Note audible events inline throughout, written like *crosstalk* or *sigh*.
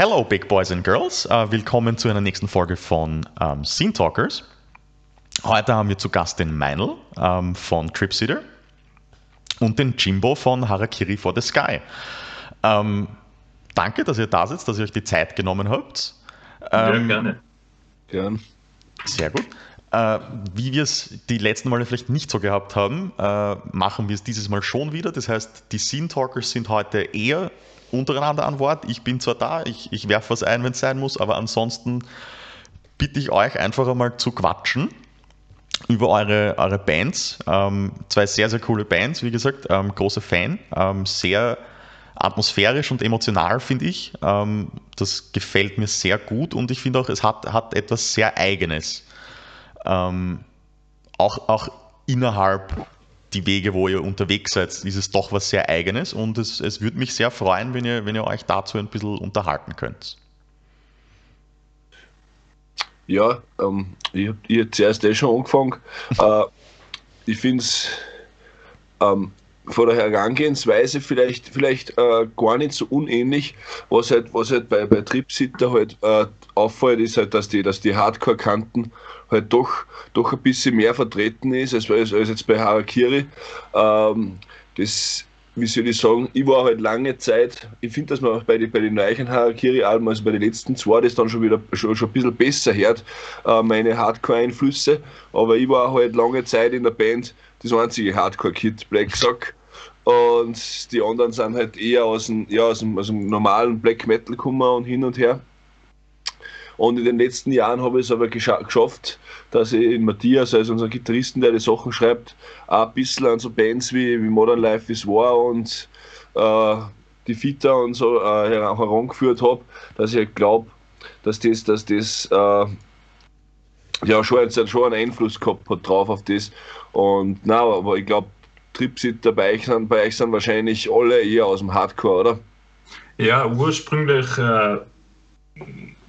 Hello, Big Boys and Girls. Uh, willkommen zu einer nächsten Folge von um, Scene Talkers. Heute haben wir zu Gast den Meinl um, von Tripsitter und den Jimbo von Harakiri for the Sky. danke, dass ihr da sitzt, dass ihr euch die Zeit genommen habt. ja, gerne. Gern. Sehr gut. Uh, wie wir es die letzten Male vielleicht nicht so gehabt haben, uh, machen wir es dieses Mal schon wieder. Das heißt, die Scene Talkers sind heute eher untereinander an Wort. Ich bin zwar da, ich, ich werfe was ein, wenn es sein muss, aber ansonsten bitte ich euch einfach einmal zu quatschen über eure, eure Bands. Ähm, zwei sehr, sehr coole Bands, wie gesagt, ähm, großer Fan, ähm, sehr atmosphärisch und emotional, finde ich. Ähm, das gefällt mir sehr gut und ich finde auch, es hat, hat etwas sehr Eigenes. Ähm, auch, auch innerhalb die Wege, wo ihr unterwegs seid, ist es doch was sehr Eigenes und es, es würde mich sehr freuen, wenn ihr, wenn ihr euch dazu ein bisschen unterhalten könnt. Ja, ähm, ich habe hab zuerst eh schon angefangen. *laughs* äh, ich finde es ähm, von der Herangehensweise vielleicht, vielleicht äh, gar nicht so unähnlich. Was halt, was halt bei, bei Tripsitter halt äh, auffällt, ist halt, dass die, dass die Hardcore-Kanten halt doch, doch ein bisschen mehr vertreten ist als, als, als jetzt bei Harakiri. Ähm, das, wie soll ich sagen, ich war halt lange Zeit, ich finde, dass man auch bei, die, bei den neuen Harakiri-Alben, also bei den letzten zwei, das dann schon wieder schon, schon ein bisschen besser hört, äh, meine Hardcore-Einflüsse. Aber ich war halt lange Zeit in der Band das einzige Hardcore-Kid, Black Sock. Und die anderen sind halt eher aus dem, ja, aus dem, aus dem normalen Black Metal gekommen und hin und her. Und in den letzten Jahren habe ich es aber geschafft, dass ich in Matthias, also unser Gitarristen, der die Sachen schreibt, auch ein bisschen an so Bands wie, wie Modern Life is War und äh, die Fita und so äh, herangeführt habe, dass ich glaube, dass das, dass das äh, ja schon, schon einen Einfluss gehabt hat drauf auf das. Und na, aber ich glaube, Tripsitter bei euch sind, bei euch sind wahrscheinlich alle eher aus dem Hardcore, oder? Ja, ursprünglich äh,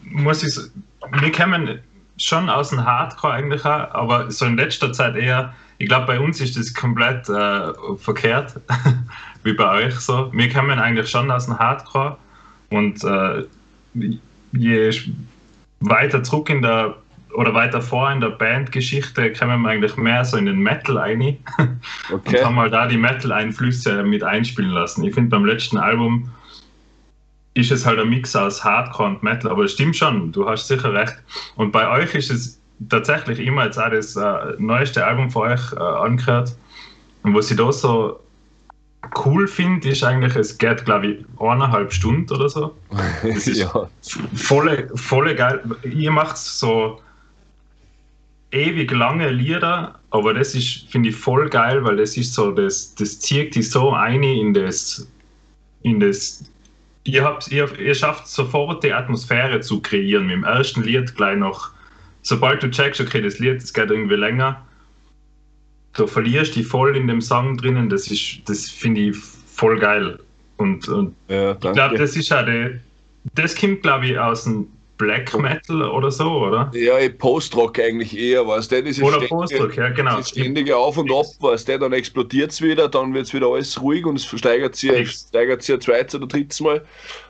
muss ich wir kommen schon aus dem Hardcore eigentlich auch, aber so in letzter Zeit eher, ich glaube bei uns ist das komplett äh, verkehrt, *laughs* wie bei euch so. Wir kommen eigentlich schon aus dem Hardcore und äh, je weiter zurück in der oder weiter vor in der Bandgeschichte kommen wir eigentlich mehr so in den Metal rein *laughs* okay. und haben mal halt da die Metal-Einflüsse mit einspielen lassen. Ich finde beim letzten Album ist es halt ein Mix aus Hardcore und Metal, aber es stimmt schon, du hast sicher recht. Und bei euch ist es tatsächlich immer jetzt auch das äh, neueste Album von euch äh, angehört. Und was ich da so cool finde, ist eigentlich, es geht, glaube ich, eineinhalb Stunden oder so. *laughs* Das ist ja. voll, voll geil. Ihr macht so ewig lange Lieder, aber das ist, finde ich, voll geil, weil das ist so, das, das zieht dich so ein in das, in das ihr, habt, ihr, ihr schafft sofort die Atmosphäre zu kreieren. Mit dem ersten Lied gleich noch, sobald du checkst, okay, das Lied das geht irgendwie länger, du verlierst dich voll in dem Song drinnen. Das ist, das finde ich voll geil. Und, und ja, ich glaube, das ist ja die, das kommt, glaube ich, aus dem Black Metal oder so, oder? Ja, Post-Rock eigentlich eher, was der diese Oder Post-Rock, ja, genau. Das ständige Auf und Ab, was der, dann explodiert es wieder, dann wird es wieder alles ruhig und es steigert sich, steigert sich ein zweites oder drittes Mal.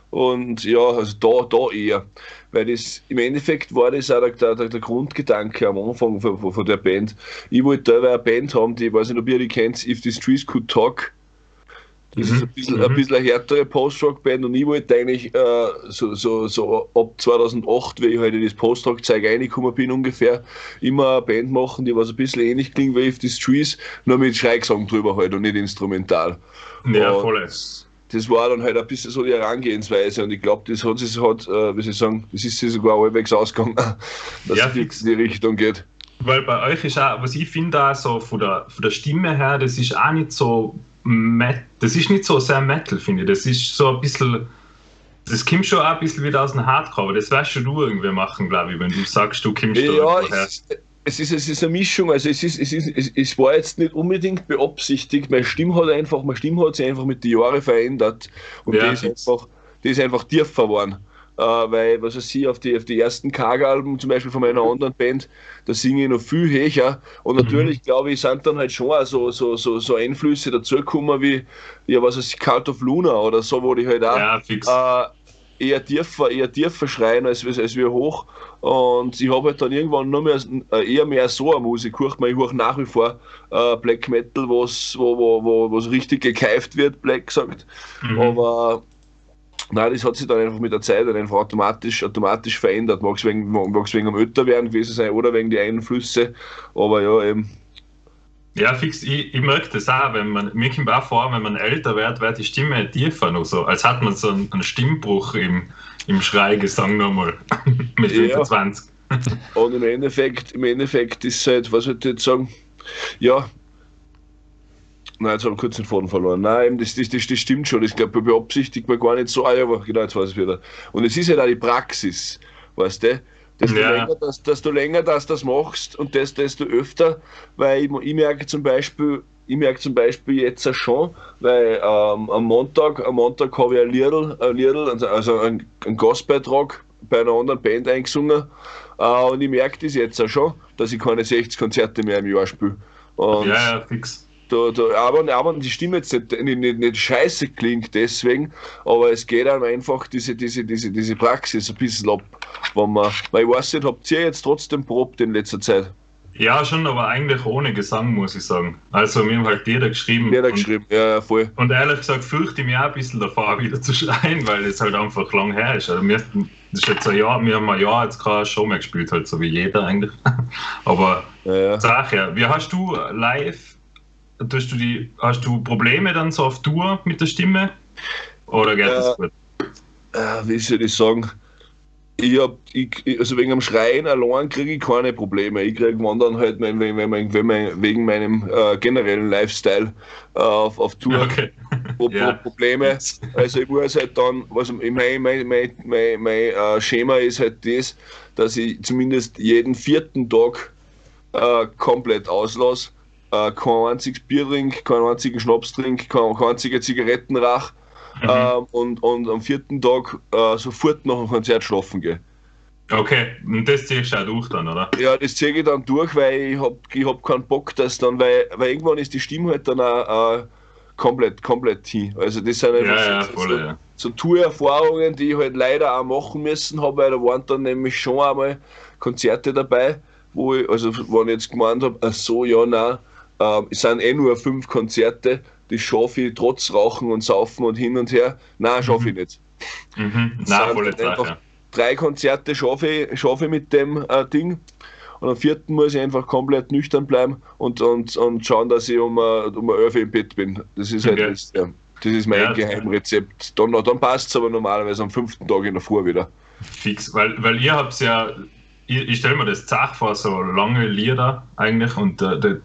Und ja, also da, da eher. Weil das im Endeffekt war das auch der, der, der Grundgedanke am Anfang von, von, der Band. Ich wollte da eine Band haben, die, ich weiß nicht, ob ihr die kennt, If the Streets Could Talk. Das mhm. ist ein bisschen, mhm. ein bisschen eine härtere Post-Rock-Band und ich wollte eigentlich äh, so, so, so ab 2008, wie ich halt in das Post-Rock-Zeug reingekommen bin ungefähr, immer eine Band machen, die was ein bisschen ähnlich klingt wie If the Trees, nur mit Schreigesang drüber halt und nicht instrumental. Ja, voll. Das war dann halt ein bisschen so die Herangehensweise und ich glaube, das hat sich, hat, äh, wie soll ich sagen, das ist sich sogar halbwegs ausgegangen, *laughs* dass ja, es in die Richtung geht. Weil bei euch ist auch, was ich finde, auch so von der, von der Stimme her, das ist auch nicht so Met das ist nicht so sehr Metal, finde ich. Das ist so ein bisschen. Das kommt schon auch ein bisschen wieder aus dem Hardcore, aber das wirst du irgendwie machen, glaube ich, wenn du sagst, du kommst ja, da es, es, ist, es ist eine Mischung, also es, ist, es, ist, es, es war jetzt nicht unbedingt beabsichtigt, meine Stimme hat einfach, meine Stimme hat sich einfach mit den Jahren verändert. Und ja, die, ist einfach, die ist einfach tiefer geworden weil, was weiß ich, auf die, auf die ersten Karg-Alben, zum Beispiel von meiner anderen Band, da singe ich noch viel höher. Und mhm. natürlich, mhm. glaube ich, sind dann halt schon auch so, so, so, so Einflüsse dazugekommen, wie, ja, was weiß ich, Cult of Luna oder so, wo die halt auch. Ja. Äh, eher tiefer, eher tiefer schreien als, als wir hoch. Und ich habe halt dann irgendwann noch mehr, äh, eher mehr so eine Musik gehört. Ich höre nach wie vor äh, Black Metal, wo's, wo, wo, wo, wo richtig gekeift wird, Black gesagt. Mhm. Aber Nein, das hat sich dann einfach mit der Zeit einfach automatisch, automatisch verändert. Mag es wegen, wegen am werden gewesen sein oder wegen die Einflüsse. Aber ja, eben. Ja, fix, ich, ich merke das auch, wenn man, mir kommt auch vor, wenn man älter wird, wird die Stimme tiefer noch so, als hat man so einen, einen Stimmbruch im, im Schreigesang nochmal *laughs* mit 25. Ja. Und im Endeffekt, im Endeffekt ist es halt, was ich jetzt sagen, ja, Nein, jetzt habe ich kurz den Faden verloren. Nein, das, das, das, das stimmt schon. Das glaube beabsichtigt man gar nicht so. Ah, ja, aber genau, jetzt weiß ich wieder. Und es ist halt auch die Praxis, weißt du? Desto ja. länger, dass, desto länger dass das machst und desto, desto öfter, weil ich, ich merke zum Beispiel, ich merke zum Beispiel jetzt schon, weil ähm, am Montag, am Montag habe ich ein Liedl, ein Liedl also einen, einen Gastbeitrag bei einer anderen Band eingesungen äh, und ich merke das jetzt auch schon, dass ich keine 60 Konzerte mehr im Jahr spiele. ja, ja, fix da, da, aber, aber die Stimme jetzt nicht, nicht, nicht scheiße klingt deswegen, aber es geht einem einfach diese, diese, diese, diese Praxis ein bisschen ab. Wenn man, weil ich weiß nicht, habt ihr jetzt trotzdem probt in letzter Zeit? Ja, schon, aber eigentlich ohne Gesang, muss ich sagen. Also, wir haben halt Lieder geschrieben. Lieder geschrieben, ja, voll. Und ehrlich gesagt fürchte ich mich auch ein bisschen davor, *laughs* wieder zu schreien, weil es halt einfach lang her ist. Also, wir, das ist jetzt ein Jahr, wir haben ein Jahr jetzt keine Show mehr gespielt, halt so wie jeder eigentlich. *laughs* aber, ja, ja. sag ja, wie hast du live Tust du die, hast du Probleme dann so auf Tour mit der Stimme? Oder geht äh, das gut? Äh, wie soll ich sagen? Ich hab, ich, also wegen dem Schreien allein kriege ich keine Probleme. Ich kriege dann halt, wenn, wenn, wenn, wenn mein, wegen meinem äh, generellen Lifestyle äh, auf, auf Tour okay. *laughs* ja. Probleme. Also ich muss halt dann, was mein, mein, mein, mein, mein äh, Schema ist halt das, dass ich zumindest jeden vierten Tag äh, komplett auslasse äh, kein einziges Bier trinke, keinen einzigen Schnaps trinke, kein, kein einziger Zigaretten rauche mhm. äh, und, und am vierten Tag äh, sofort nach dem Konzert schlafen gehe. Okay, und das ziehst du auch durch dann, oder? Ja, das ziehe ich dann durch, weil ich habe ich hab keinen Bock, dass dann, weil, weil irgendwann ist die Stimme halt dann auch, komplett, komplett hin. Also das sind einfach ja, ja, so, voll, so, ja. so Tour-Erfahrungen, die ich halt leider auch machen müssen habe, weil da waren dann nämlich schon einmal Konzerte dabei, wo ich, also wenn ich jetzt gemeint habe, ach so, ja, nein, ähm, es sind eh nur fünf Konzerte, die schaffe ich trotz Rauchen und Saufen und hin und her. Nein, schaffe ich mhm. nicht. Mhm. Nein, voll einfach drei Konzerte schaffe ich, schaffe ich mit dem äh, Ding. Und am vierten muss ich einfach komplett nüchtern bleiben und, und, und schauen, dass ich um, uh, um 11 im Bett bin. Das ist halt okay. das, ja, das ist mein ja, Geheimrezept. Dann, dann passt es aber normalerweise am fünften Tag in der Früh wieder. Fix, weil, weil ihr habt ja, ich, ich stelle mir das Zach vor, so lange Lieder eigentlich und äh,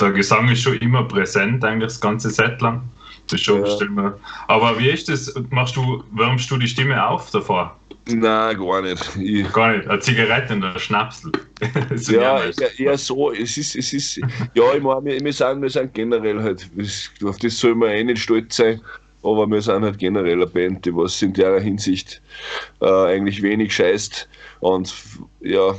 der, Gesang ist schon immer präsent, eigentlich das ganze Set lang. Das schon ja. Aber wie ist das? Machst du, wärmst du die Stimme auf davor? Nein, gar nicht. Ich, gar nicht. Eine Zigarette und ein Schnapsel. *laughs* ja, eher, so. Es ist, es ist, ja, ich meine, wir, wir, sind, wir sind generell halt, auf das soll man eh nicht stolz sein, aber wir sind halt generell eine Band, die was in der Hinsicht äh, eigentlich wenig scheißt. Und ja,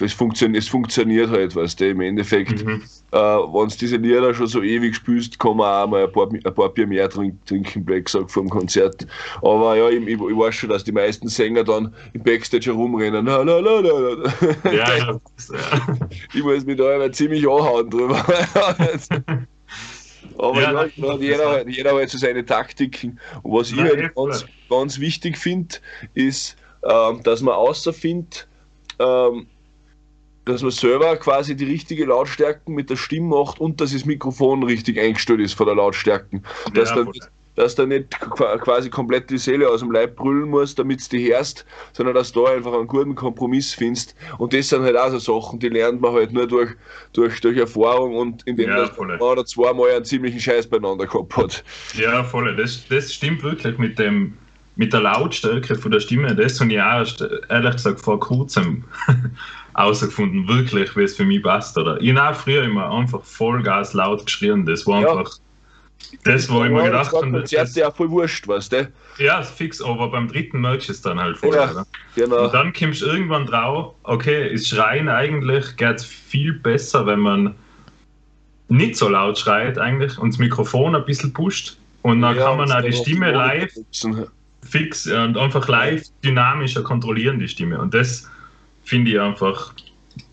es, funktioniert, es funktioniert halt, weißt du, im Endeffekt, mhm. äh, wenn du diese Lieder schon so ewig spielst, kann man auch mal ein paar, ein paar Bier mehr trinken, trinken Black Sack vor dem Konzert. Aber ja, ich, ich, weiß schon, dass die meisten Sänger dann im Backstage herumrennen. Ja, ja. ich muss mich da immer ziemlich anhauen drüber. *laughs* Aber ja, ja jeder, halt, jeder hat so seine Taktiken. Und was Nein, ich halt ganz, ganz wichtig finde, ist, ähm, dass man außerfindet, ähm, dass man selber quasi die richtige Lautstärken mit der Stimme macht und dass das Mikrofon richtig eingestellt ist von der Lautstärken. Dass, ja, dann, dass da nicht quasi komplett die Seele aus dem Leib brüllen muss, damit du die hörst, sondern dass du da einfach einen guten Kompromiss findest. Und das sind halt auch so Sachen, die lernt man halt nur durch, durch, durch Erfahrung und indem ja, man ein oder zweimal einen ziemlichen Scheiß beieinander gehabt hat. Ja, voll. Das, das stimmt wirklich mit dem mit der Lautstärke von der Stimme, das habe ich auch erst, ehrlich gesagt vor kurzem *laughs* herausgefunden, wirklich, wie es für mich passt. Oder? Ich habe früher immer einfach Vollgas laut geschrien. Das war ja. einfach das, wo ich mir gedacht habe. Das ist ja voll wurscht, weißt du? Ja, fix, aber beim dritten merkst du es dann halt voll. Ja, genau. Und dann kommst du irgendwann drauf, okay, ist Schreien eigentlich geht viel besser, wenn man nicht so laut schreit eigentlich und das Mikrofon ein bisschen pusht. Und dann ja, kann man auch die Stimme live fix und einfach live dynamischer kontrollieren die Stimme. Und das finde ich einfach.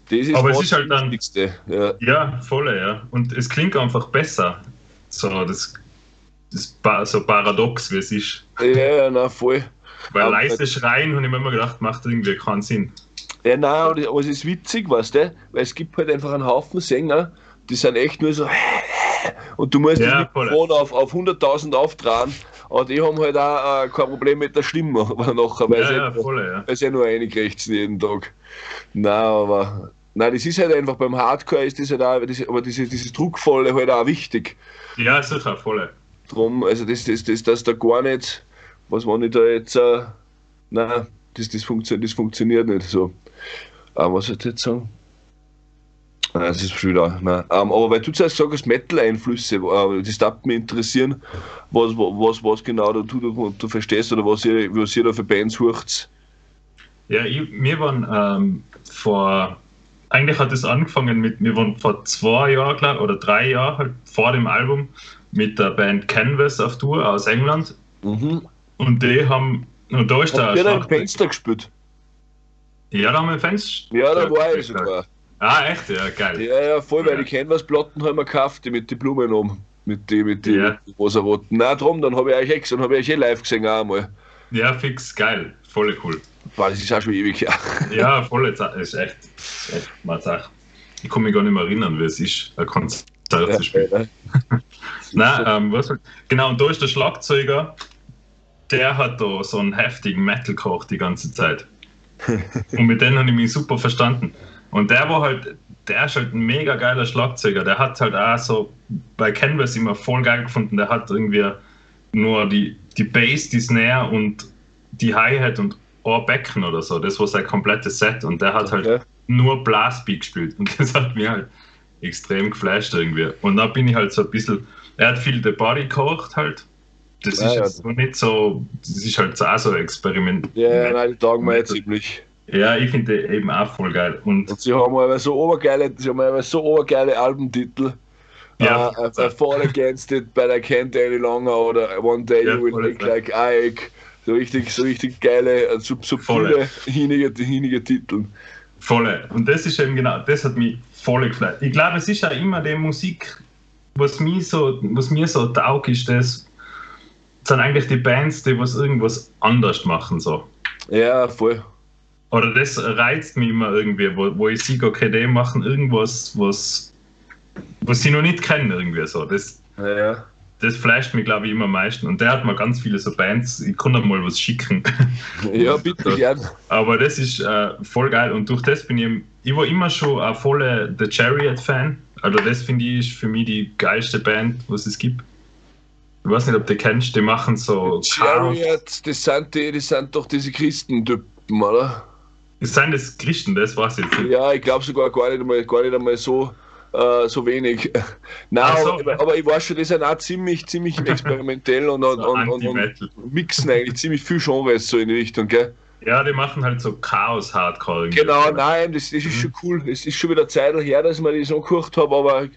Das ist Aber es ist halt dann- Wichtigste. Ja. Ja, voll, ja. Und es klingt einfach besser. So, das, das so paradox, wie es ist. Ja, ja, na voll. Weil Aber- leise Schreien, habe ich mir immer gedacht, macht irgendwie keinen Sinn. Ja, nein, aber es ist witzig, weißt du? Weil es gibt halt einfach einen Haufen Sänger, die sind echt nur so. *laughs* Und du musst Ja, das. Mikrofon auf, auf 100.000 auftragen, aber die haben halt auch äh, kein Problem mit der Stimme *laughs* aber nachher, weil Ja, sie ja, voll, ja. weil sie eh nur einkriegen jeden Tag. Nein, aber. Nein, das ist halt einfach beim Hardcore ist das halt auch, das, aber dieses, dieses Druckvolle halt auch wichtig. Ja, sicher, voll. Drum, also das, das, das, das da gar nicht, was wenn ich da jetzt, äh, nein, das, das, funktio das funktioniert nicht so. Aber was soll ich jetzt sagen? Nein, das ist schon wieder, nein. Ähm, aber weil du zuerst gesagt hast, Metal-Einflüsse, äh, das darf mich interessieren, was, was, was genau du, du, du verstehst oder was ihr, was ihr da für Bands hört. Ja, ich, wir waren ähm, vor, eigentlich hat es angefangen mit, wir waren vor zwei Jahren, glaub, oder drei Jahren, halt vor dem Album, mit der Band Canvas auf Tour aus England. Mhm. Und die haben, und da ist der Habt ihr da im Schlagzeug- Fenster gespielt? Ja, da haben wir Fans. Ja, da war ich sogar. Ah, echt? Ja, geil. Ja, ja, voll, weil Ja. die Canvas-Platten haben wir gekauft, die mit den Blumen oben. Mit den mit die, Ja. rosa-roten. Nein, drum, dann habe ich euch eh, dann hab ich euch eh live gesehen auch einmal. Ja, fix, geil. Voll cool. Boah, das ist auch schon ewig her. *laughs* Ja, voll, Zeit. ist echt, ist echt mal Sache. Ich kann mich gar nicht mehr erinnern, wie es ist, ein Konzert zu spielen. *laughs* Nein, ähm, was genau, und da ist der Schlagzeuger, der hat da so einen heftigen Metal gekocht die ganze Zeit. *laughs* und mit denen habe ich mich super verstanden. Und der war halt, der ist halt ein mega geiler Schlagzeuger. Der hat halt auch so bei Canvas immer voll geil gefunden. Der hat irgendwie nur die, die Bass, die Snare und die Hi-Hat und ein Becken oder so. Das war sein komplettes Set. Und der hat halt Okay. nur Blastbeat gespielt und das hat mir halt extrem geflasht irgendwie. Und dann bin ich halt so ein bisschen, er hat viel The Body gekocht halt. Das Ja, ist ja. jetzt so nicht so, das ist halt so auch so ein Experiment. Ja, nein, die taugen mir jetzt ziemlich. Ja, ich finde eben auch voll geil. Und Und sie haben aber so obergeile, sie haben aber so obergeile Albumtitel. Ja. Uh, I, I fought against it, but I can't any longer oder One Day Ja, you will look like Ike. So richtig, so richtig geile, äh, sub, subtile, Voll. hinige, hinige Titel. volle. Und das ist eben genau, das hat mich voll geflasht. Ich glaube, es ist auch immer die Musik, was mir so, was mir so taugt, ist das, sind eigentlich die Bands, die was irgendwas anders machen so. Ja, voll. Oder das reizt mich immer irgendwie, wo, wo ich sehe, okay, die machen irgendwas, was, was sie noch nicht kennen, irgendwie so. Das, Ja, ja. das flasht mich, glaube ich, immer am meisten. Und der hat mir ganz viele so Bands, ich kann mal was schicken. *laughs* ja bitte *laughs* gern. Aber das ist äh, voll geil. Und durch das bin ich, ich war immer schon ein voller The Chariot-Fan. Also das finde ich ist für mich die geilste Band, was es gibt. Ich weiß nicht, ob du kennst, die machen so Chaos. Chariot, das sind, die, das sind doch diese Christentypen, oder? Sind das Christen, das weiß ich jetzt nicht. Ja, ich glaube sogar gar nicht einmal, gar nicht einmal so, äh, so wenig. *laughs* Nein, so. aber, aber ich weiß schon, die sind auch ziemlich, ziemlich *laughs* experimentell und, und, So und, und, und mixen eigentlich ziemlich viel Genres so in die Richtung, gell? Ja, die machen halt so Chaos-Hardcore. Genau, nein, das, das ist schon cool. Es ist schon wieder Zeit her, dass ich das angeguckt habe, aber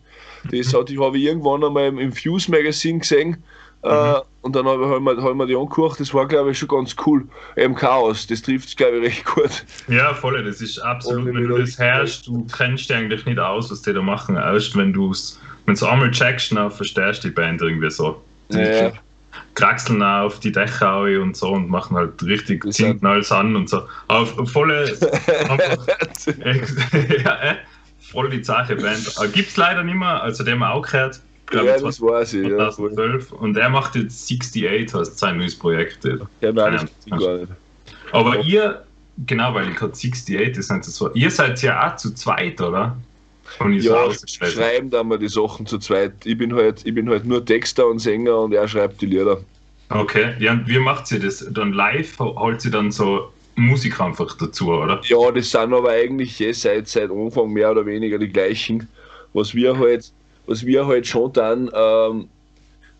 das hat, ich habe ich irgendwann einmal im, im Fuse Magazine gesehen. Äh, und dann habe ich, hab ich, mir- hab ich mir die angeguckt, das war glaube ich schon ganz cool. Eben Chaos, das trifft es glaube ich recht gut. Ja, voll, das ist absolut, Und wenn du das hörst, du kennst dich eigentlich nicht aus, was die da machen. Erst wenn du es wenn du einmal checkst, dann verstehst du die Band irgendwie so. Ja. kraxeln auf die Dächer und so und machen halt richtig, ziehen hat- alles an und so. Aber volle, *laughs* einfach, *laughs* *laughs* ja, äh, voll die Sache Band. Gibt es leider nicht mehr, also haben wir auch gehört. Glaube ja, das weiß ich. Ja, voll. 2012 und er macht jetzt 68, heißt sein neues Projekt. ja nein, das Ja. gar nicht. Aber ihr, genau, weil ich gerade 68 ist, nicht so, ihr seid ja auch zu zweit, oder? Ich so Ja, ausgestellt. schreiben da mal die Sachen zu zweit. Ich bin halt, ich bin halt nur Texter und Sänger und er schreibt die Lieder. Okay, ja, und wie macht sie das? Dann live holt sie dann so Musik einfach dazu, oder? Ja, das sind aber eigentlich eh seit, seit Anfang mehr oder weniger die gleichen. Was wir halt, was wir halt schon dann, ähm,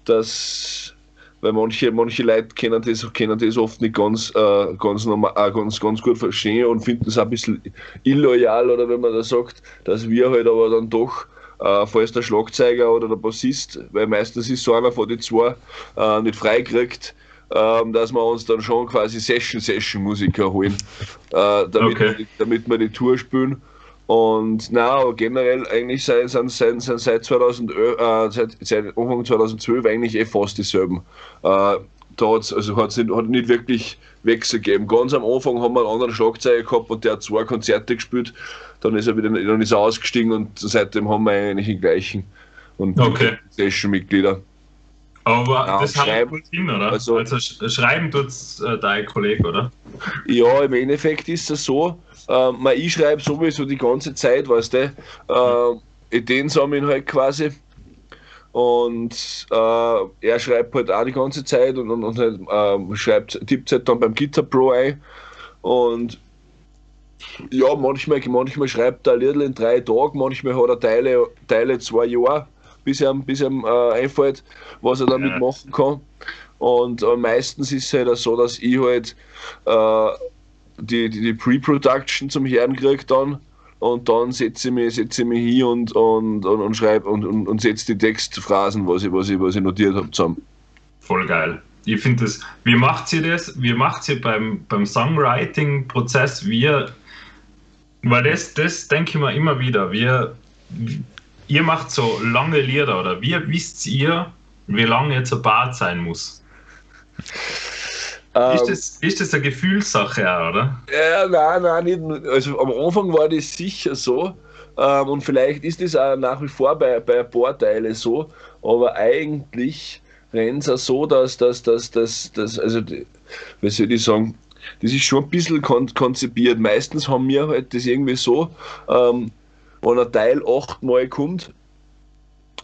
dass, weil manche, manche Leute kennen das, kennen das oft nicht ganz, äh, ganz, normal, äh, ganz, ganz gut verstehen und finden es ein bisschen illoyal, oder wenn man das sagt, dass wir halt aber dann doch, äh, falls der Schlagzeuger oder der Bassist, weil meistens ist so einer von den zwei äh, nicht freikriegt, ähm, dass wir uns dann schon quasi Session-Session-Musiker holen, äh, damit, Okay. damit wir die Tour spielen. Und na, aber generell eigentlich seit, sind seit 2011, äh, seit, seit Anfang 2012 eigentlich eh fast dieselben. Äh, da hat's, also hat's nicht, hat nicht wirklich Wechsel gegeben. Ganz am Anfang haben wir einen anderen Schlagzeuger gehabt und der hat zwei Konzerte gespielt. Dann ist er wieder dann ist er ausgestiegen und seitdem haben wir eigentlich den gleichen. Und Okay. Session-Mitglieder. Aber Ja, das hat schreiben- gut hin, oder? also- Also, sch schreiben tut's äh, dein Kollege, oder? Ja, im Endeffekt ist es so, ähm, man, ich schreibe sowieso die ganze Zeit, weißt du, ähm, Ideen sammeln halt quasi. Und äh, er schreibt halt auch die ganze Zeit und, und, und halt, schreibt, tippt halt dann beim Guitar Pro ein. Und ja, manchmal, manchmal schreibt er ein Lied in drei Tagen, manchmal hat er Teile, Teile zwei Jahre, bis ihm, bis ihm äh, einfällt, was er damit Ja. machen kann. Und äh, meistens ist es halt so, dass ich halt äh, die, die, die Pre-Production zum Herren kriege dann und dann setze ich mich, setze ich mich hin und, und, und, und schreibe und, und, und setze die Textphrasen, was ich, was ich, was ich notiert habe, zusammen. Voll geil. Ich finde das, wie macht sie das? Wie macht sie beim, beim Songwriting-Prozess? Wir, weil das, das denke ich mir immer wieder. Wir, ihr macht so lange Lieder oder wie wisst ihr, wie lange jetzt ein Bad sein muss? Ähm, Ist das, ist das eine Gefühlssache, auch, oder? Ja, nein, nein, nicht. Also am Anfang war das sicher so. Ähm, und vielleicht ist das auch nach wie vor bei, bei ein paar Teilen so. Aber eigentlich rennt es auch so, dass das, dass, dass, dass, also, wie soll ich sagen, das ist schon ein bisschen kon konzipiert. Meistens haben wir halt das irgendwie so, ähm, wenn ein Teil achtmal kommt,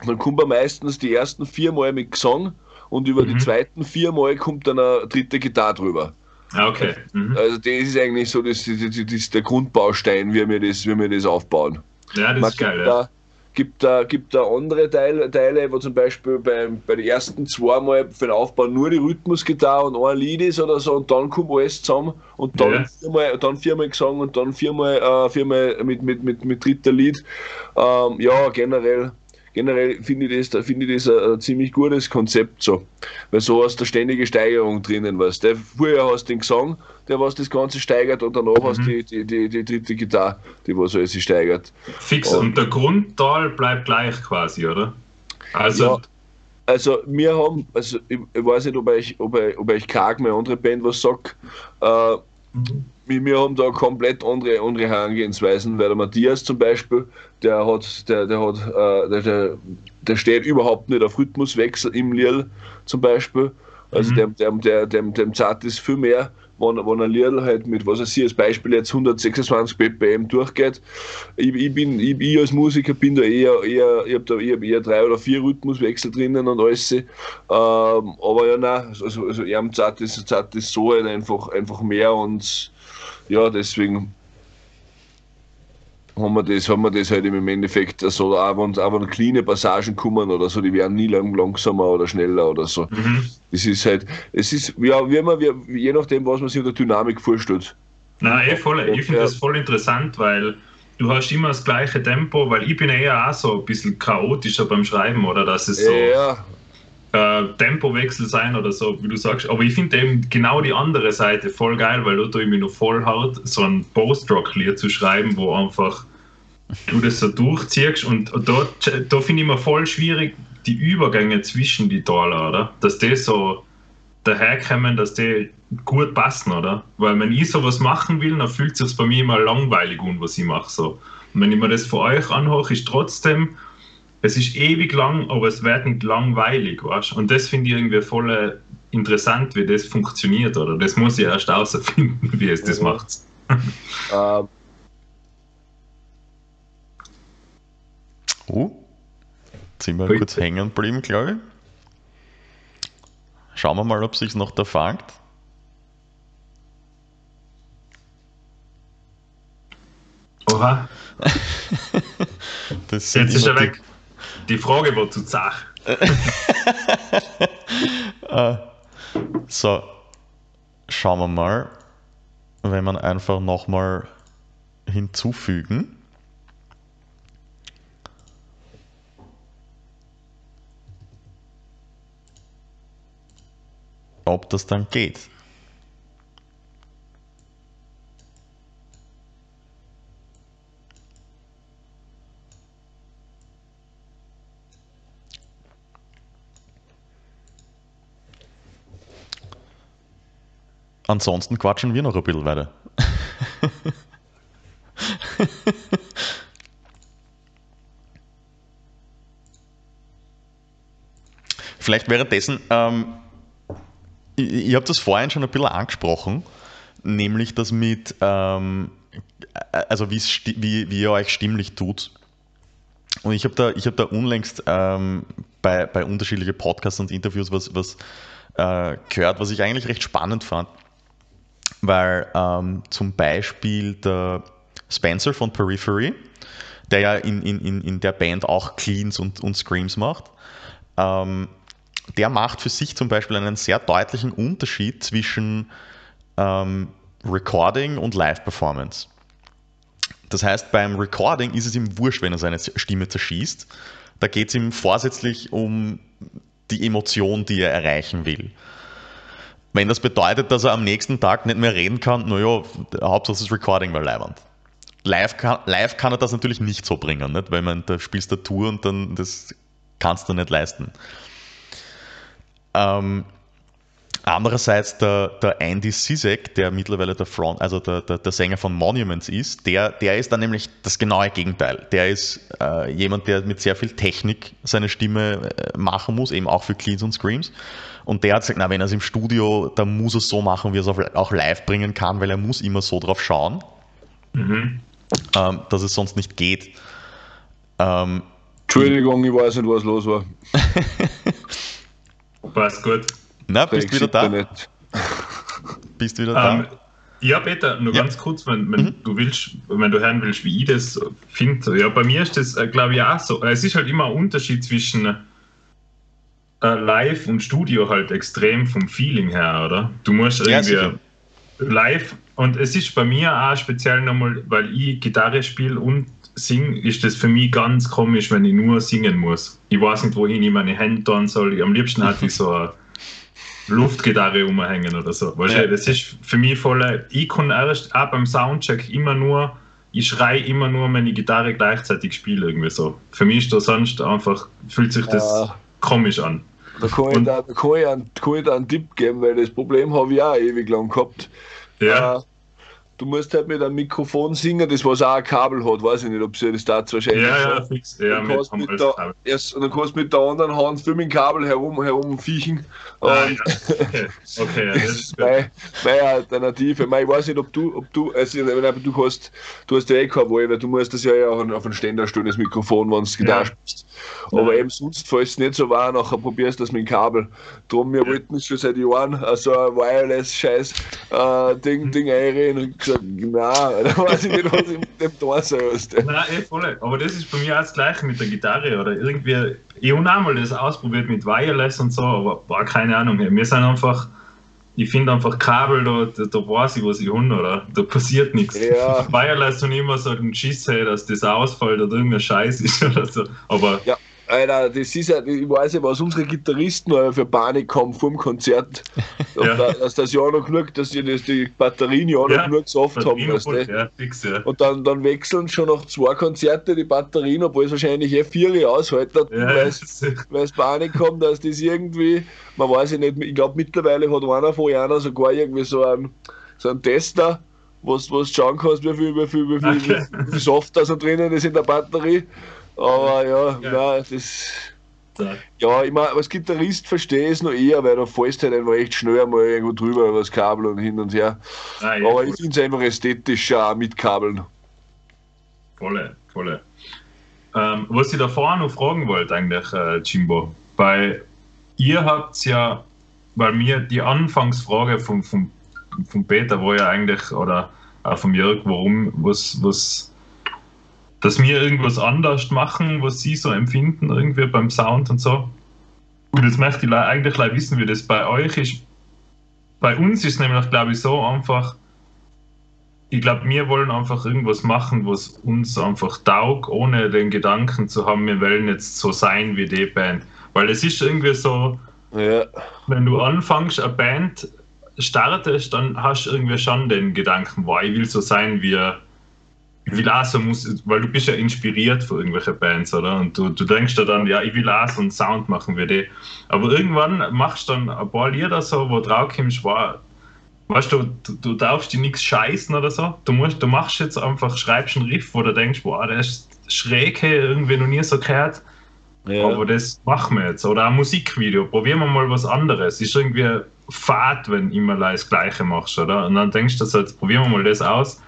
dann kommt er meistens die ersten viermal mit Gesang und über die Mhm. zweiten viermal kommt dann eine dritte Gitarre drüber. Ah, okay. Mhm. Also das ist eigentlich so das, das, das, der Grundbaustein, wie wir das, wie wir das aufbauen. Ja, das Man ist geil, ja. da, gibt, da, gibt da andere Teile, Teile wo zum Beispiel bei, bei den ersten zweimal für den Aufbau nur die Rhythmusgitarre und ein Lied ist oder so und dann kommt alles zusammen und dann, Ja. viermal, dann viermal Gesang und dann viermal, äh, viermal mit, mit, mit, mit dritter Lied. Ähm, ja, generell, generell finde ich das, finde ich das ein, ein ziemlich gutes Konzept so. Weil so hast du ständige Steigerung drinnen, weißt du. Vorher hast du den Gesang, der was das Ganze steigert und danach hast du die, die, die, die dritte Gitarre, die was alles steigert. Fix. Und- Und der Grundtal bleibt gleich quasi, oder? Also, Ja. Also wir haben, also ich, ich weiß nicht, ob euch, ob euch, ob euch Krag, meine andere Band, was sagt. Äh, wir, wir haben da komplett andere, andere Herangehensweisen, weil der Matthias zum Beispiel, der hat, der, der hat, äh, der, der, der steht überhaupt nicht auf Rhythmuswechsel im Lied zum Beispiel. Also Mhm. dem, dem, der, dem, dem zart ist viel mehr, wenn, wenn ein Lied halt mit, was weiß ich, als Beispiel jetzt 126 BPM durchgeht. Ich, ich bin, ich, ich als Musiker bin da eher, eher ich habe da ich hab eher drei oder vier Rhythmuswechsel drinnen und alles. Ähm, aber ja, nein, also, also er zart ist, zart ist so halt einfach, einfach mehr und ja, deswegen haben wir das, haben wir das halt im Endeffekt so, auch wenn, auch wenn kleine Passagen kommen oder so, die werden nie lang, langsamer oder schneller oder so. mhm. Das ist halt, es ist, ja, wie man, wie, je nachdem, was man sich unter Dynamik vorstellt. Nein, eh voll. Ich finde das voll interessant, weil du hast immer das gleiche Tempo, weil ich bin eher auch so ein bisschen chaotischer beim Schreiben, oder dass es so Ja, äh, Tempowechsel sein oder so, wie du sagst. Aber ich finde eben genau die andere Seite voll geil, weil da tue ich mich noch voll hart, so ein Post-Rock-Lied zu schreiben, wo einfach du das so durchziehst und da, da finde ich mir voll schwierig, die Übergänge zwischen die Taler, oder? Dass die so daherkommen, dass die gut passen, oder? Weil wenn ich sowas machen will, dann fühlt es sich bei mir immer langweilig an, was ich mache. So. Und wenn ich mir das von euch anhöre, ist trotzdem, es ist ewig lang, aber es wird nicht langweilig, weißt? Und das finde ich irgendwie voll äh, interessant, wie das funktioniert, oder? Das muss ich erst herausfinden, *laughs* wie es das Mhm. macht. *laughs* äh, Oh, jetzt sind wir Ui. kurz hängen geblieben, glaube ich. Schauen wir mal, ob sich noch da fängt. Oha, *laughs* Das sind jetzt ist er weg. Die Frage war zu zach. *laughs* So, schauen wir mal, wenn man einfach nochmal hinzufügen. ob das dann geht. Ansonsten quatschen wir noch ein bisschen weiter. *laughs* Vielleicht währenddessen, ähm, ich, ich habe das vorhin schon ein bisschen angesprochen, nämlich das mit, ähm, also wie, wie ihr euch stimmlich tut. Und ich habe da, hab da unlängst ähm, bei, bei unterschiedlichen Podcasts und Interviews was, was äh, gehört, was ich eigentlich recht spannend fand. Weil ähm, zum Beispiel der Spencer von Periphery, der ja in, in, in der Band auch Cleans und, und Screams macht, ähm, der macht für sich zum Beispiel einen sehr deutlichen Unterschied zwischen ähm, Recording und Live-Performance. Das heißt, beim Recording ist es ihm wurscht, wenn er seine Stimme zerschießt. Da geht es ihm vorsätzlich um die Emotion, die er erreichen will. Wenn das bedeutet, dass er am nächsten Tag nicht mehr reden kann, naja, Hauptsache das Recording war leibend. Live kann, live kann er das natürlich nicht so bringen, nicht? weil man, da spielst du Tour und dann das kannst du nicht leisten. Ähm, andererseits der, der Andy Sisek, der mittlerweile der Front, also der, der, der, Sänger von Monuments ist, der, der ist dann nämlich das genaue Gegenteil. Der ist äh, jemand, der mit sehr viel Technik seine Stimme äh, machen muss, eben auch für Cleans und Screams. Und der hat gesagt, na, wenn er es im Studio, dann muss er es so machen, wie er es auch live bringen kann, weil er muss immer so drauf schauen, mhm. ähm, dass es sonst nicht geht. Ähm, Entschuldigung, ich weiß nicht, was los war. *laughs* Passt gut. Na, bist du wieder da? *laughs* Bist du wieder da? Um, ähm, ja, Peter, nur ja. ganz kurz, wenn, wenn mhm. du willst, wenn du hören willst, wie ich das finde. Ja, bei mir ist das, äh, glaube ich, auch so. Es ist halt immer ein Unterschied zwischen äh, Live und Studio halt extrem vom Feeling her, oder? Du musst irgendwie ja, live und es ist bei mir auch speziell nochmal, weil ich Gitarre spiele und singe, ist das für mich ganz komisch, wenn ich nur singen muss. Ich weiß nicht, wohin ich meine Hände tun soll. Am liebsten hatte ich so eine *laughs* Luftgitarre umhängen oder so. Weißt ja. Das ist für mich voll. Ich kann erst auch beim Soundcheck immer nur, ich schreie immer nur, wenn ich Gitarre gleichzeitig spiele, irgendwie so. Für mich ist das sonst einfach, fühlt sich das ja. komisch an. Da kann, ich da, da kann, ich einen, kann ich einen Tipp geben, weil das Problem habe ich auch ewig lang gehabt. Ja. Äh, du musst halt mit einem Mikrofon singen, das was auch ein Kabel hat, weiß ich nicht, ob sie das da wahrscheinlich Ja, ja, fix. Ja, dann, kannst mit der, erst, dann kannst du mit der anderen Hand für mit dem Kabel herum, herum fiechen. Ah, ja. Okay, *laughs* okay ja, das ist *laughs* meine, meine Alternative. Ich weiß nicht, ob du, ob du, also, du hast, du hast ja eh kein weil du musst das ja auch auf einen Ständer stellen, das Mikrofon, wenn du Gitarre ja. spielst. Aber ja. eben sonst, falls es nicht so war, nachher probierst du das mit dem Kabel. Drum, wir ja. wollten schon seit Jahren so ein Wireless-Scheiß-Ding äh, Ding einreden und gesagt, nein, da weiß ich nicht, was ich mit dem da soll. Nein, eh voll. Aber das ist bei mir auch das Gleiche mit der Gitarre oder irgendwie. Ich habe auch mal das ausprobiert mit Wireless und so, aber war keine Ahnung. Wir sind einfach ich finde einfach Kabel, da, da, da, weiß ich, was ich habe, oder? Da passiert nichts. Ja. Wireless und immer so den Schiss, dass das ausfällt oder irgendein Scheiß ist *laughs* oder so. Aber ja. Alter, das ist ja, ich weiß ja, was unsere Gitarristen für Panik haben vor dem Konzert. *laughs* ja. da, dass das ja noch genug, dass die, dass die Batterien ja noch ja, genug Saft haben. Weißt du? ja, fix, ja. Und dann, dann wechseln schon nach zwei Konzerte die Batterien, obwohl es wahrscheinlich eh vier aushalten, ja, weil es Panik kommt, dass das irgendwie, man weiß ja nicht, ich glaube mittlerweile hat einer von einer sogar irgendwie so einen, so einen Tester, was du schauen kannst, wie viel, wie viel, wie viel, wie viel Soft da so drinnen ist in der Batterie. Aber ja, ja. Nein, das. Ja, ich meine, als Gitarrist verstehe ich es noch eher, weil da fällst halt einfach echt schnell einmal irgendwo drüber über das Kabel und hin und her. Ah, ja, Aber ich finde es einfach ästhetischer auch mit Kabeln. Volle, volle. Ähm, was ich da vorne noch fragen wollte, eigentlich, äh, Jimbo, weil ihr habt ja, weil mir die Anfangsfrage vom, vom, vom Peter war ja eigentlich, oder auch vom Jörg, warum, was, was dass wir irgendwas anders machen, was sie so empfinden, irgendwie beim Sound und so. Und jetzt möchte ich eigentlich wissen, wie das bei euch ist. Bei uns ist es nämlich, glaube ich, so einfach, ich glaube, wir wollen einfach irgendwas machen, was uns einfach taugt, ohne den Gedanken zu haben, wir wollen jetzt so sein wie die Band. Weil es ist irgendwie so, Ja. wenn du anfängst, eine Band startest, dann hast du irgendwie schon den Gedanken, wow, ich will so sein wie, ich will auch so Musik, weil du bist ja inspiriert von irgendwelchen Bands, oder? Und du, du denkst dir dann, ja, ich will auch so einen Sound machen wie die. Aber irgendwann machst du dann ein paar Lieder so, wo drauf kommst, wow, weißt du, du, du darfst dir nichts scheißen oder so. Du, musst, du machst jetzt einfach, schreibst einen Riff, wo du denkst, wow, der ist schräg, hey, irgendwie noch nie so gehört. Ja. Aber das machen wir jetzt. Oder ein Musikvideo. Probieren wir mal was anderes. Ist irgendwie fad, wenn immer das Gleiche machst, oder? Und dann denkst du jetzt probieren wir mal das aus.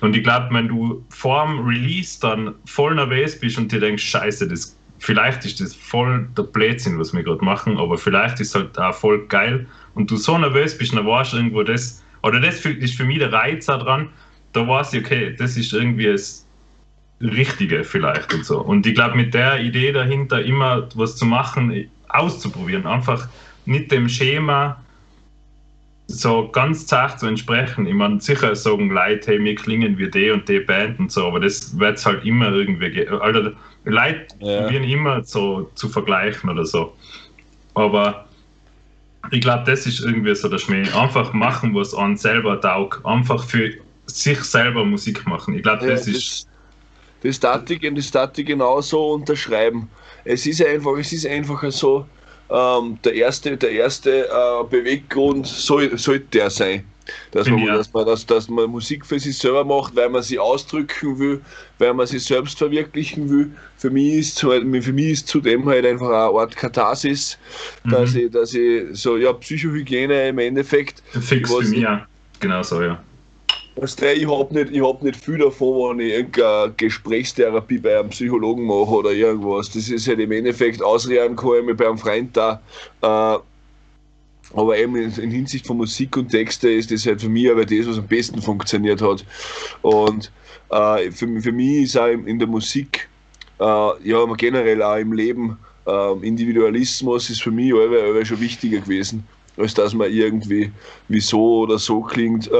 Und ich glaube, wenn du vor dem Release dann voll nervös bist und dir denkst, scheiße, das, vielleicht ist das voll der Blödsinn, was wir gerade machen, aber vielleicht ist es halt auch voll geil. Und du so nervös bist, dann warst du irgendwo das, oder das ist für mich der Reiz dran, da weiß ich, okay, das ist irgendwie das Richtige vielleicht und so. Und ich glaube, mit der Idee dahinter immer was zu machen, auszuprobieren, einfach nicht dem Schema so ganz zart zu entsprechen. Ich meine, sicher sagen Leute, hey, wir klingen wie die und die Band und so, aber das wird es halt immer irgendwie, ge- also Leute Ja. probieren immer so zu vergleichen oder so. Aber ich glaube, das ist irgendwie so der Schmäh. Einfach machen, was an selber taugt. Einfach für sich selber Musik machen. Ich glaube, Ja, das ist. die Statik und die Statik genauso unterschreiben. Es ist einfach, es ist einfach so, ähm, der erste, der erste äh, Beweggrund soll, sollte der sein. Dass man, ja. dass, man, dass, dass man Musik für sich selber macht, weil man sie ausdrücken will, weil man sich selbst verwirklichen will. Für mich ist, zu- für mich ist zudem halt einfach eine Art Katharsis, dass, Mhm. ich, dass ich so, ja, Psychohygiene im Endeffekt Fix für mich, ich- ja. Genau so, ja. Weißt du, ich habe nicht, ich hab nicht viel davon, wenn ich irgendeine Gesprächstherapie bei einem Psychologen mache oder irgendwas. Das ist halt im Endeffekt ausreden kann ich mich bei einem Freund da. Äh, aber eben in, in Hinsicht von Musik und Texte ist das halt für mich aber das, was am besten funktioniert hat. Und äh, für, mich ist auch in der Musik, äh, ja, generell auch im Leben, äh, Individualismus ist für mich alle, schon wichtiger gewesen, als dass man irgendwie wie so oder so klingt.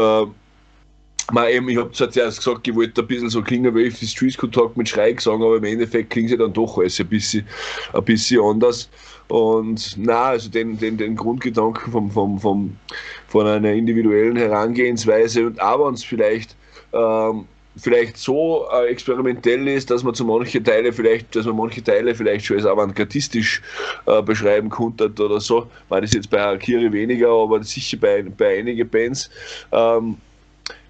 Man, eben, ich habe zuerst gesagt, ich wollte ein bisschen so klingen wie the Streets Could Talk mit Schreigesang, aber im Endeffekt klingt sie dann doch alles ein bisschen, ein bisschen anders. Und na, also den, den, den Grundgedanken vom, vom, vom, von einer individuellen Herangehensweise und auch wenn es vielleicht, ähm, vielleicht so äh, experimentell ist, dass man zu manche Teile vielleicht, dass man manche Teile vielleicht schon als avantgardistisch äh, beschreiben konnte oder so. Ich meine, das jetzt bei Akiri weniger, aber sicher bei, bei einigen Bands. Ähm,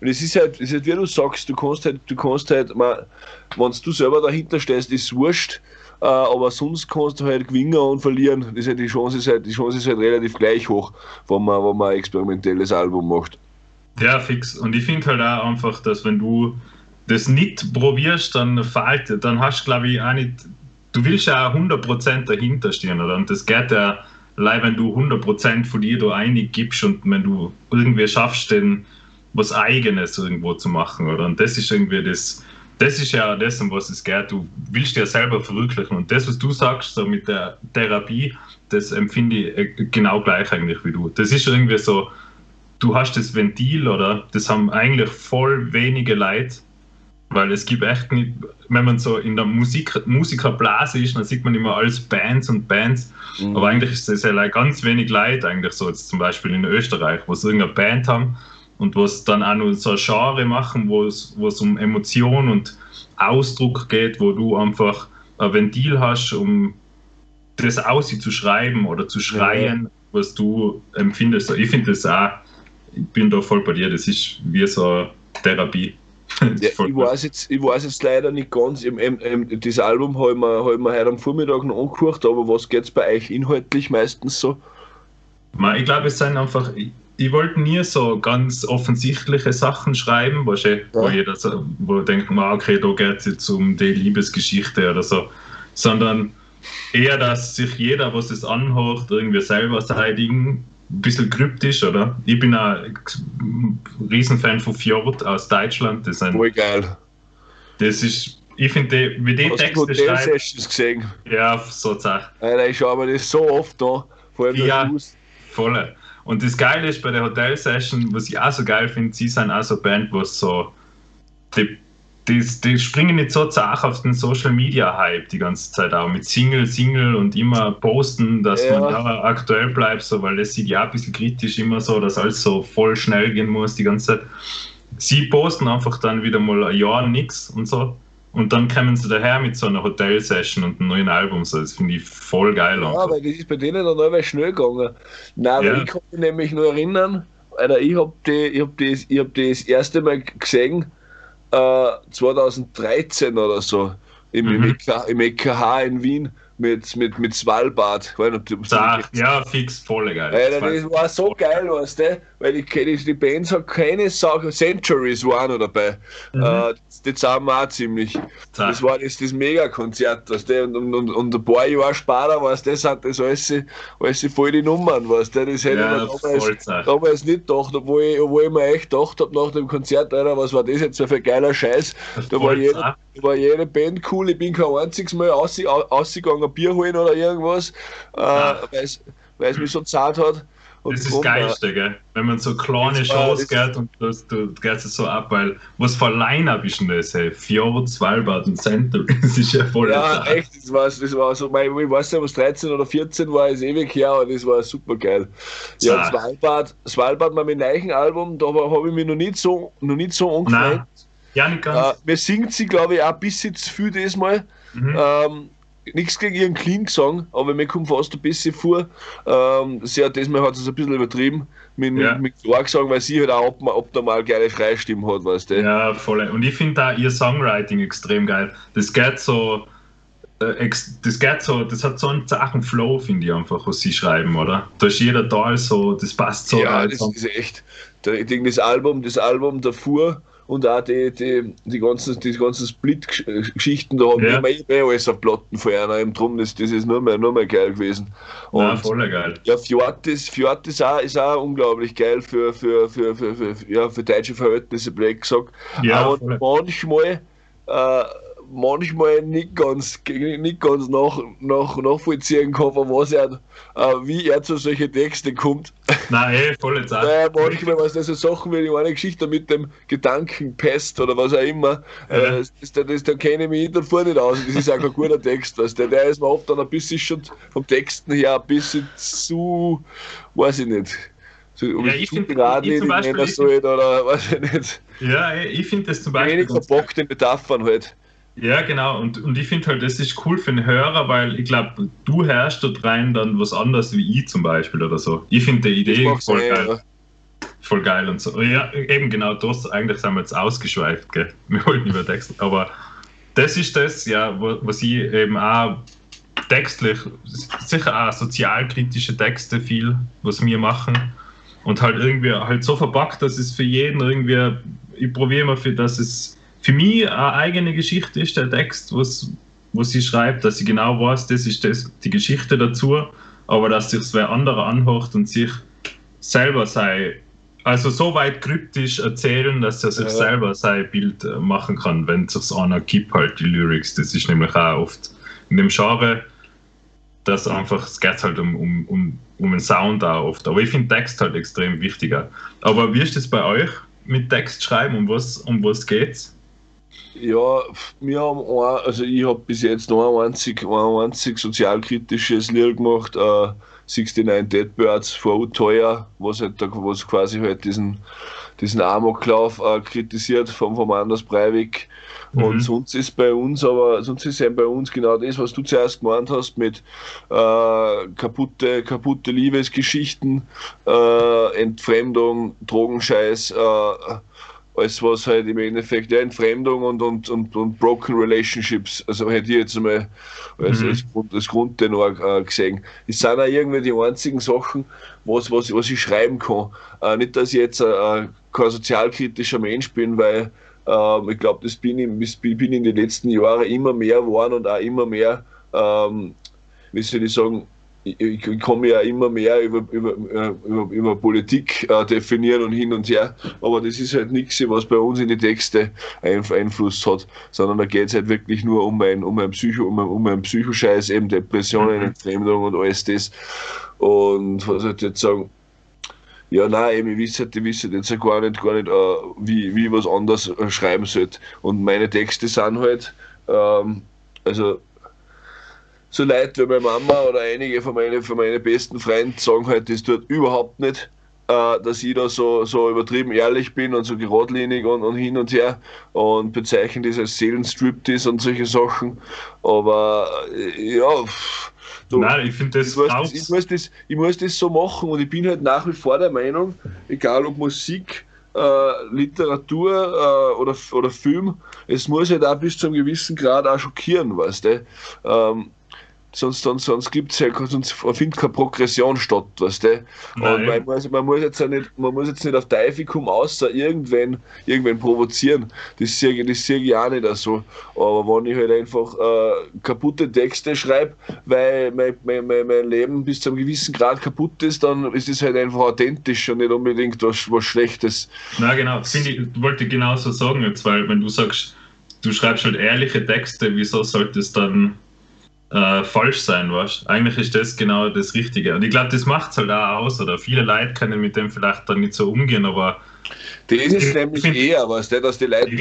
und es ist halt, es ist halt, wie du sagst, du kannst halt, du kannst halt, wenn du selber dahinter stehst, ist wurscht, äh, aber sonst kannst du halt gewinnen und verlieren. Das ist halt, die, Chance ist halt, die Chance ist halt relativ gleich hoch, wenn man, wenn man ein experimentelles Album macht. Ja, fix. Und ich finde halt auch einfach, dass wenn du das nicht probierst, dann fehlt, dann hast du, glaube ich, auch nicht, du willst ja auch 100% dahinter stehen, oder? Und das geht ja allein, wenn du 100% von dir da einig gibst und wenn du irgendwie schaffst, den, was Eigenes irgendwo zu machen, oder? Und das ist irgendwie das, das ist ja das, um was es geht. Du willst dir selber verwirklichen. Und das, was du sagst, so mit der Therapie, das empfinde ich äh, genau gleich eigentlich wie du. Das ist irgendwie so, du hast das Ventil, oder? Das haben eigentlich voll wenige Leute, weil es gibt echt nicht, wenn man so in der Musik, Musikerblase ist, dann sieht man immer alles Bands und Bands, Mhm. aber eigentlich ist das ja ganz wenig Leute, eigentlich so jetzt zum Beispiel in Österreich, wo sie irgendeine Band haben und was dann auch nur so ein Genre machen, wo es, wo es um Emotion und Ausdruck geht, wo du einfach ein Ventil hast, um das auszuschreiben oder zu schreien, was du empfindest. Ich finde das auch, ich bin da voll bei dir, das ist wie so eine Therapie. *laughs* Ja, ich, weiß jetzt, ich weiß jetzt leider nicht ganz, im, im, im, das Album habe ich, mir- hab ich mir heute am Vormittag noch angehört, aber was geht es bei euch inhaltlich meistens so? Ich glaube, es sind einfach, ich, wollte nie so ganz offensichtliche Sachen schreiben, wo, ich, wo Ja. jeder so, wo denkt, okay, da geht es jetzt um die Liebesgeschichte oder so, sondern eher, dass sich jeder, was es anhört, irgendwie selber seidigen, ein bisschen kryptisch, oder? Ich bin ein Riesenfan von Fjord aus Deutschland, das, sind, Voll geil. das ist, ich finde, wie die Hast Texte schreiben, Sessions gesehen? ja, so Sachen. Alter, ich schaue mir das so oft an, vor allem Ja. Voll. Und das Geile ist bei der Hotel Session, was ich auch so geil finde, sie sind auch so eine Band, was so die die, die springen nicht so zart auf den Social Media Hype die ganze Zeit auch mit Single, Single und immer posten, dass Ja. man da aktuell bleibt, so, weil das sieht ja ein bisschen kritisch immer so, dass alles so voll schnell gehen muss die ganze Zeit. Sie posten einfach dann wieder mal ein Jahr nichts und so. Und dann kommen sie daher mit so einer Hotel-Session und einem neuen Album. So, das finde ich voll geil. Ja, weil das ist bei denen dann einmal schnell gegangen. Nein, Ja. ich kann mich nämlich nur erinnern, Alter, ich habe die, ich hab das, ich hab das erste Mal gesehen, äh, 2013 oder so, im, Mhm. EK, im EKH in Wien mit, mit, mit Svalbard. Ich weiß nicht, ob du- das- ja, fix, voll geil. Alter, das war so geil, weißt du, weil ich kenne die Bands hat keine Sache, Centuries waren noch dabei. Mhm. Äh, das, das sagen wir auch ziemlich. Da. Das war das, das Mega-Konzert, weißt du, und, und, und, ein paar Jahre später, weißt du, sind das alles, alles voll die Nummern, weißt du, das hätte Ja, ich mir damals, damals nicht gedacht, obwohl ich, obwohl ich mir echt gedacht habe nach dem Konzert, Alter, was war das jetzt für ein geiler Scheiß, da war, Voll jede, zart. da war jede Band cool, ich bin kein einziges Mal ausge- au- ausgegangen, Bier holen oder irgendwas, äh, Ja. weil es mich so zart hat. Das ist das Geilste, gell? Wenn man so kleine Das Shows das- geht und du, du gehst es so ab, weil was für Line-Up ist denn das? Hey? Fjord, Svalbard und Center, *laughs* das ist ja voll Ja, zart. echt, das war, das war so, mein, ich weiß nicht, was 13 oder 14 war, ist ewig her, aber das war super geil. Ja, Zart. Svalbard, Svalbard, mein neuen Album, da habe ich mich noch nicht so, noch nicht so angefreundet. Nein, ja, nicht Äh, ganz. mir singt sie, glaube ich, auch ein bisschen zu viel diesmal. Mhm. Ähm, Nichts gegen ihren Clean-Gesang, aber mir kommt fast ein bisschen vor. Ähm, sie hat diesmal hat es ein bisschen übertrieben mit, Ja. mit, Klargesang, weil sie halt auch ab, abnormal geile Freistimmen hat, weißt du. Ja, voll. Und ich finde da ihr Songwriting extrem geil. Das geht so, äh, das geht so, das hat so einen zachen Flow, finde ich einfach, was sie schreiben, oder? Da ist jeder Teil so, das passt so. ja, das ist echt. Da- Ich denke, das Album, das Album davor und auch die, die, die ganzen, die ganzen Split-Geschichten, da haben Ja. wir eh alles auf Platten von einer. Eben drum, das, das ist nur mehr, nur mehr geil gewesen. Und ja, voll geil. ja, Fjord ist, Fjord ist, auch, ist auch unglaublich geil für, für, für, für, für, ja, für deutsche Verhältnisse, blöd gesagt. Ja, Aber voll. manchmal, äh, manchmal nicht ganz, nicht ganz nach, nach, nachvollziehen kann, von was er, äh, wie er zu solchen Texten kommt. Nein, eh, voll *laughs* zart. Naja, manchmal, was das so Sachen wie die eine Geschichte mit dem Gedankenpest oder was auch immer, Ja. äh, das, das, das, da kenne ich mich davor nicht aus. Das ist auch kein guter Text. Weißt du? Der ist mir oft dann ein bisschen schon vom Texten her ein bisschen zu, weiß ich nicht. So, Ja, ich ich zu find- geradlinig ich zum Beispiel- ich soll oder weiß ich nicht. Ja, eh, ich finde das zum Beispiel. Wenig verbockte Metaphern halt. Ja, genau. Und, und ich finde halt, das ist cool für den Hörer, weil ich glaube, du hörst dort rein dann was anderes wie ich zum Beispiel oder so. Ich finde die Idee voll eh, geil. ja. Voll geil und so. Ja, eben genau, das eigentlich sind wir jetzt ausgeschweift, gell? *laughs* Wir wollten über Text. Aber das ist das, ja, was ich eben auch textlich, sicher auch sozialkritische Texte viel, was wir machen. Und halt irgendwie halt so verpackt, dass es für jeden irgendwie, ich probiere immer, für, dass es für mich eine eigene Geschichte ist, der Text, was, was sie schreibt, dass ich genau weiß, das ist das, die Geschichte dazu, aber dass sich wer anderer anhört und sich selber sei, also so weit kryptisch erzählen, dass er sich Ja. selber sein Bild äh, machen kann, wenn sich einer gibt halt die Lyrics. Das ist nämlich auch oft in dem Genre, dass einfach, es geht halt um, um, um, um den Sound auch oft. Aber ich finde Text halt extrem wichtiger. Aber wie ist das bei euch mit Text schreiben? Um was, um was geht's? Ja, wir haben ein, also ich habe bis jetzt noch ein einzig, ein einzig sozialkritisches Lied gemacht, äh, 69 Deadbirds vor Utøya, was halt da, was quasi halt diesen, diesen Amoklauf äh, kritisiert vom, vom Anders Breivik. Und Mhm. sonst ist bei uns, aber sonst ist eben bei uns genau das, was du zuerst gemeint hast, mit äh, kaputte, kaputte Liebesgeschichten, äh, Entfremdung, Drogenscheiß, äh, alles was halt im Endeffekt ja, Entfremdung und, und, und, und Broken Relationships, also hätte ich jetzt einmal als, Mhm. als, Grund, als Grundtenor äh, gesehen. Es sind auch irgendwie die einzigen Sachen, was, was, was ich schreiben kann. Äh, nicht, dass ich jetzt äh, kein sozialkritischer Mensch bin, weil ähm, ich glaube, das bin ich, das bin in den letzten Jahren immer mehr geworden und auch immer mehr, ähm, wie soll ich sagen, ich, ich, kann mich ja immer mehr über, über, äh, über, über Politik äh, definieren und hin und her, aber das ist halt nichts, was bei uns in die Texte Einf Einfluss hat, sondern da geht es halt wirklich nur um ein, um ein Psycho, um ein, um ein Psychoscheiß, eben Depressionen, Mhm. Entfremdung und alles das. Und was ich jetzt sagen? ja, nein, eben, ich wisse, ich wisse jetzt gar nicht, gar nicht äh, wie, wie ich was anderes äh, schreiben sollte. Und meine Texte sind halt, ähm, also so Leute wie meine Mama oder einige von meinen, von meinen besten Freunden sagen halt, das tut überhaupt nicht, äh, dass ich da so, so übertrieben ehrlich bin und so geradlinig und, und hin und her und bezeichnen das als Seelenstriptease und solche Sachen. Aber äh, ja, Du, Nein, ich finde das, ich muss das, ich, muss das, ich muss das so machen und ich bin halt nach wie vor der Meinung, egal ob Musik, äh, Literatur äh, oder, oder Film, es muss halt auch bis zu einem gewissen Grad auch schockieren, weißt du. Ähm, sonst, sonst, sonst gibt es ja sonst findet keine Progression statt, weißt du? Und man, muss, man, muss jetzt ja nicht, man muss jetzt nicht auf Teufel kommen, außer irgendwen, irgendwen provozieren. Das sehe ich, das sehe ich auch nicht so. Aber wenn ich halt einfach äh, kaputte Texte schreibe, weil mein, mein, mein, mein Leben bis zu einem gewissen Grad kaputt ist, dann ist es halt einfach authentisch und nicht unbedingt was, was Schlechtes. Na genau, finde ich, wollte ich genauso sagen jetzt, weil wenn du sagst, du schreibst halt ehrliche Texte, wieso sollte es dann äh, falsch sein, weißt Eigentlich ist das genau das Richtige. Und ich glaube, das macht es halt auch aus. Oder viele Leute können mit dem vielleicht dann nicht so umgehen, aber. Das ist ich nämlich eher, was, dass die Leute,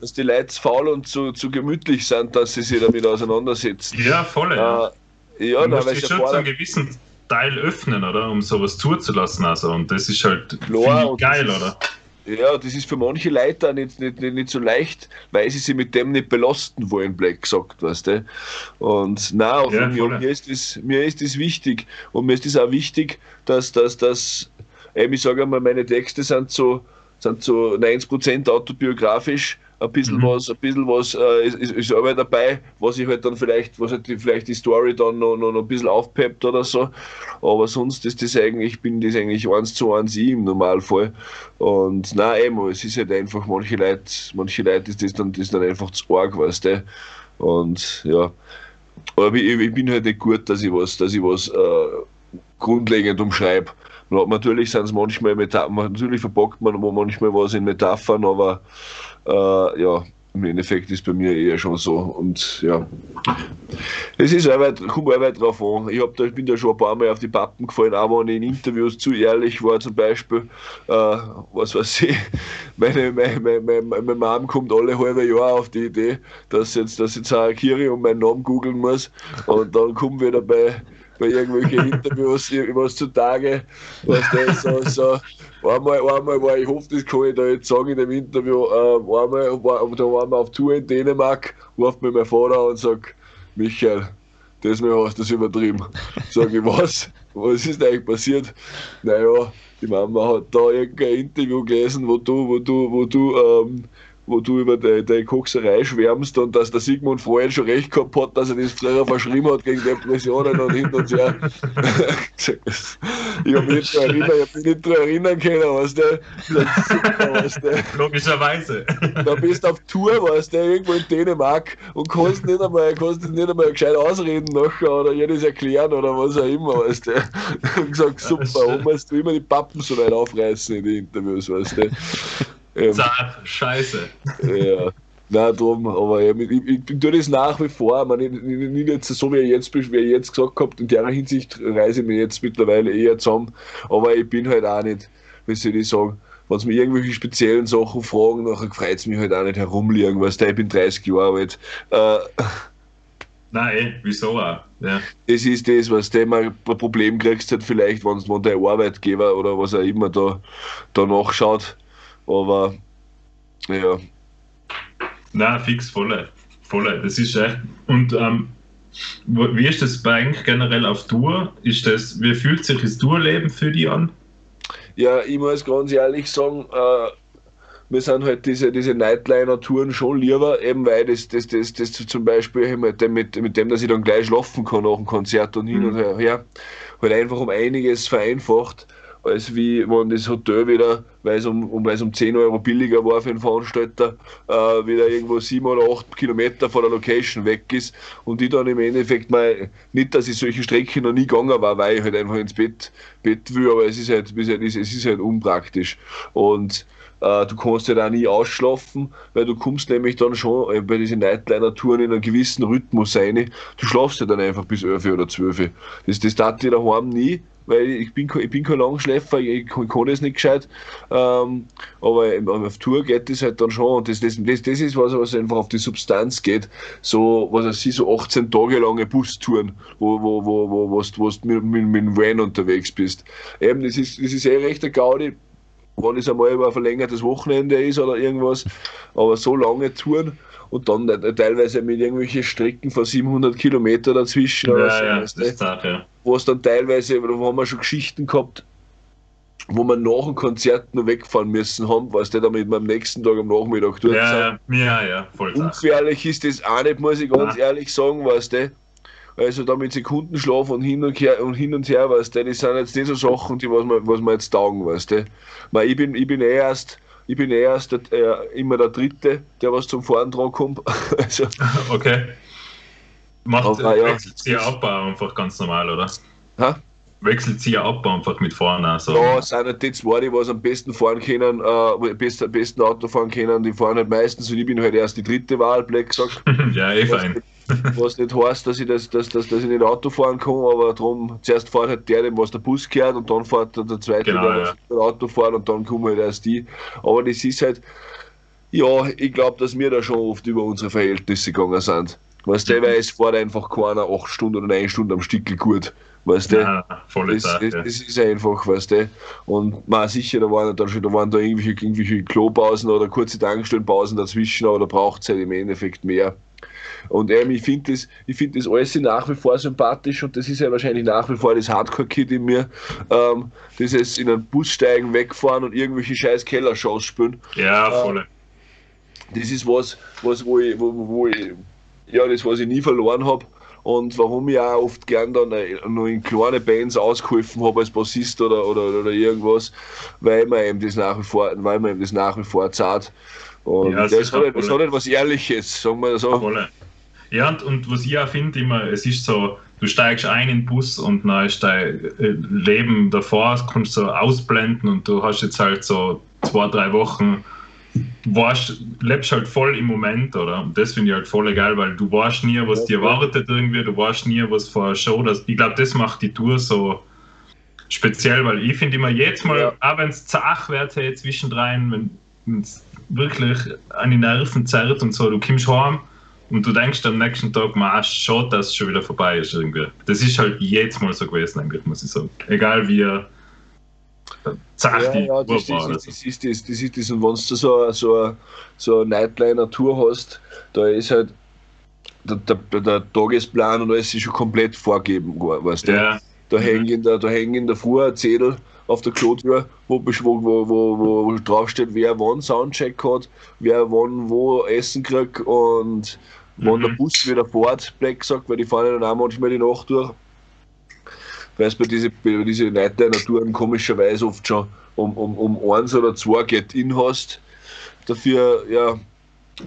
dass die Leute faul und zu, zu gemütlich sind, dass sie sich damit auseinandersetzen. Ja, voll. Ja, äh, ja du musst dich schon zu einem gewissen Teil öffnen, oder? Um sowas zuzulassen. Also. Und das ist halt Klar, geil, oder? Ja, das ist für manche Leute nicht, nicht, nicht, nicht so leicht, weil sie sich mit dem nicht belasten wollen, Black gesagt, weißt du. Und na, ja, mir, mir, ist das, mir ist das wichtig. Und mir ist das auch wichtig, dass, dass, dass ich sage einmal, meine Texte sind so, sind so 90% autobiografisch ein bisschen mhm. was, ein bisschen was äh, ist, ist aber dabei, was ich halt dann vielleicht, was halt die, vielleicht die Story dann noch, noch, noch ein bisschen aufpeppt oder so. Aber sonst ist das eigentlich, bin das eigentlich eins zu eins ich im Normalfall. Und nein, eben, es ist halt einfach, manche Leute, manche Leute ist das dann, das dann einfach zu arg, weißt du. Und ja. Aber ich, ich bin halt nicht gut, dass ich was, dass ich was äh, grundlegend umschreibe. Natürlich sind es manchmal Metaphern, natürlich verpackt man manchmal was in Metaphern, aber äh, ja, im Endeffekt ist bei mir eher schon so. Und ja, es ist Arbeit, kommt Arbeit drauf an. Ich hab da, bin da schon ein paar Mal auf die Pappen gefallen, auch wenn ich in Interviews zu ehrlich war, zum Beispiel, äh, was weiß ich, *laughs* meine, meine, meine, meine Mom kommt alle halbe Jahr auf die Idee, dass jetzt, dass jetzt auch Kiri und meinen Namen googeln muss. Und dann kommen wir dabei bei irgendwelchen *laughs* Interviews was zutage, was das so, so einmal, einmal war, ich hoffe, das kann ich da jetzt sagen in dem Interview, äh, einmal war, da waren wir auf Tour in Dänemark, ruft mir mein Vater und sagt, Michael, das Mal hast du das übertrieben. *laughs* Sag ich, was? Was ist eigentlich passiert? Naja, die Mama hat da irgendein Interview gelesen, wo du, wo du, wo du ähm, wo du über deine, deine Kokserei schwärmst und dass der Sigmund Freud schon recht gehabt hat, dass er das früher verschrieben hat gegen Depressionen und hin und her. *laughs* ich habe mich nicht daran erinnern, daran erinnern können, weißt du. Weißt du. Logischerweise. Da bist du auf Tour, weißt du, irgendwo in Dänemark und kannst nicht einmal, kannst nicht einmal gescheit ausreden nachher oder jedes erklären oder was auch immer, weißt du. Ich gesagt, super, warum musst du immer die Pappen so weit aufreißen in den Interviews, weißt du. Ähm, Zart, scheiße. Ja. Nein, drum, aber ich, ich, ich, tue das nach wie vor, man, nicht, nicht jetzt so wie ich jetzt, wie ich jetzt gesagt habe, in der Hinsicht reise ich mich jetzt mittlerweile eher zusammen, aber ich bin halt auch nicht, wie soll ich sagen, wenn sie mir irgendwelche speziellen Sachen fragen, nachher freut es mich halt auch nicht herumliegen, weißt du, ich bin 30 Jahre alt. Äh, Nein, eh, wieso auch? Ja. Das ist das, was du immer ein Problem kriegst, halt vielleicht, wenn, wenn der Arbeitgeber oder was auch immer da, da nachschaut aber ja. Na, fix, voll. Voll. Das ist echt. Und ähm, wie ist das bei eigentlich generell auf Tour? Ist das, wie fühlt sich das Tourleben für dich an? Ja, ich muss ganz ehrlich sagen, äh, mir sind halt diese, diese Nightliner-Touren schon lieber, eben weil das, das, das, das zum Beispiel mit dem, mit, mit dem, dass ich dann gleich schlafen kann nach dem Konzert und hin mhm. und her, halt einfach um einiges vereinfacht als wie wenn das Hotel wieder, weil es um, um, weil es um 10 Euro billiger war für einen Veranstalter, äh, wieder irgendwo 7 oder 8 Kilometer von der Location weg ist und ich dann im Endeffekt mal, nicht, dass ich solche Strecken noch nie gegangen war, weil ich halt einfach ins Bett, Bett will, aber es ist halt, es ist halt unpraktisch. Und äh, du kannst halt auch nie ausschlafen, weil du kommst nämlich dann schon äh, bei diesen Nightliner-Touren in einen gewissen Rhythmus rein. Du schlafst ja dann einfach bis 11 oder 12. Das, das tat ich daheim nie weil ich bin, ich bin kein Langschläfer, ich kann, das nicht gescheit. Ähm, aber auf Tour geht das halt dann schon. Und das, das, das, das ist was, was einfach auf die Substanz geht. So, was weiß ich, so 18 Tage lange Bustouren, wo, wo, wo, wo, wo, wo du mit, mit, mit dem Van unterwegs bist. Eben, das ist, das ist eh recht der Gaudi wenn es einmal über ein verlängertes Wochenende ist oder irgendwas, aber so lange Touren und dann teilweise mit irgendwelchen Strecken von 700 Kilometer dazwischen. Ja, oder so, ja, weißt das auch, ja. wo es dann teilweise, wo haben wir schon Geschichten gehabt, wo wir nach dem Konzert noch wegfahren müssen haben, weißt du, damit wir am nächsten Tag am Nachmittag dort sind. Ja, ja, ja, ja, voll. Ungefährlich ist das auch nicht, muss ich ganz ehrlich sagen, weißt du. Also da mit Sekundenschlaf und hin und her und hin und her, weißt du, das sind jetzt nicht so Sachen, die was man, was man jetzt taugen, weißt du. Weil ich bin, ich bin eh erst, ich bin eh erst der, äh, immer der Dritte, der was zum Fahren dran kommt. *laughs* Also, Okay. Macht Aber ja, wechselt sie Abbau einfach ganz normal, oder? hä? Wechselt sie Abbau einfach mit vorne. Also. Ja, es sind halt die zwei, die was am besten fahren können, äh, best, am besten Auto fahren können, die fahren halt meistens und ich bin halt erst die dritte Wahl, blöd gesagt. *laughs* ja, eh fein. Was nicht heißt, dass ich, das, dass, dass, dass ich nicht Auto fahren kann, aber darum, zuerst fährt halt der, dem was der Bus gehört und dann fährt der, der zweite, Genau, der ja. was Auto fährt und dann kommen halt erst die. Aber das ist halt, ja, ich glaube, dass wir da schon oft über unsere Verhältnisse gegangen sind. Weißt du, Mhm. weil es fährt einfach keiner acht Stunden oder neun Stunden am Stück gut. Weißt du? Ja, volle Das, Sache. das, das ist einfach, weißt du. Und man sicher, da waren dann schon, da waren da irgendwelche, irgendwelche Klopausen oder kurze Tankstellenpausen dazwischen, aber da braucht es halt im Endeffekt mehr. Und ähm, ich finde das, ich find das alles nach wie vor sympathisch und das ist ja wahrscheinlich nach wie vor das Hardcore-Kid in mir. Ähm, dieses in einen Bus steigen, wegfahren und irgendwelche scheiß Keller-Shows spielen. Ja, äh, volle. Das ist was, was wo, ich, wo, wo ich, ja, das, was ich nie verloren habe. Und warum ich auch oft gern dann äh, noch in kleine Bands ausgeholfen habe als Bassist oder, oder, oder irgendwas, weil man eben das nach wie vor, weil man eben das nach wie vor zahlt. Und Ja, das, sicher, hat, halt- das voll. hat etwas Ehrliches, sagen wir so. Volle. Ja, und, und was ich auch finde, immer, es ist so, du steigst ein in den Bus und dann ist dein äh, Leben davor, das kannst du so ausblenden und du hast jetzt halt so zwei, drei Wochen, warst, lebst halt voll im Moment, oder? Und das finde ich halt voll geil, weil du weißt nie, was dir erwartet irgendwie, du weißt nie, was vor einer Show, das, ich glaube, das macht die Tour so speziell, weil ich finde immer jetzt mal, Ja. auch wenn es zach wird, hey, zwischendrin, wenn es wirklich an die Nerven zerrt und so, du kommst heim und du denkst am nächsten Tag, man, schade, dass es schon wieder vorbei ist irgendwie. Das ist halt jetzt mal so gewesen, eigentlich, muss ich sagen. Egal wie äh, zach Ja, ja, das, war. das, das, ist das, das ist das. Und wenn du so, so, so eine Nightliner-Tour hast, da ist halt der, der, der Tagesplan und alles ist schon komplett vorgegeben, weißt du? Ja, Da Mhm. hängt in der, da hängt in der Früh ein Zettel auf der Klotür, wo, wo, wo, wo draufsteht, wer wann Soundcheck hat, wer wann wo Essen kriegt und wann Mhm. der Bus wieder fährt, Black gesagt, weil die fahren ja dann auch manchmal die Nacht durch. Weil es bei diesen bei diese Nightliner-Touren komischerweise oft schon um, um, um eins oder zwei Get-In hast. Dafür, ja,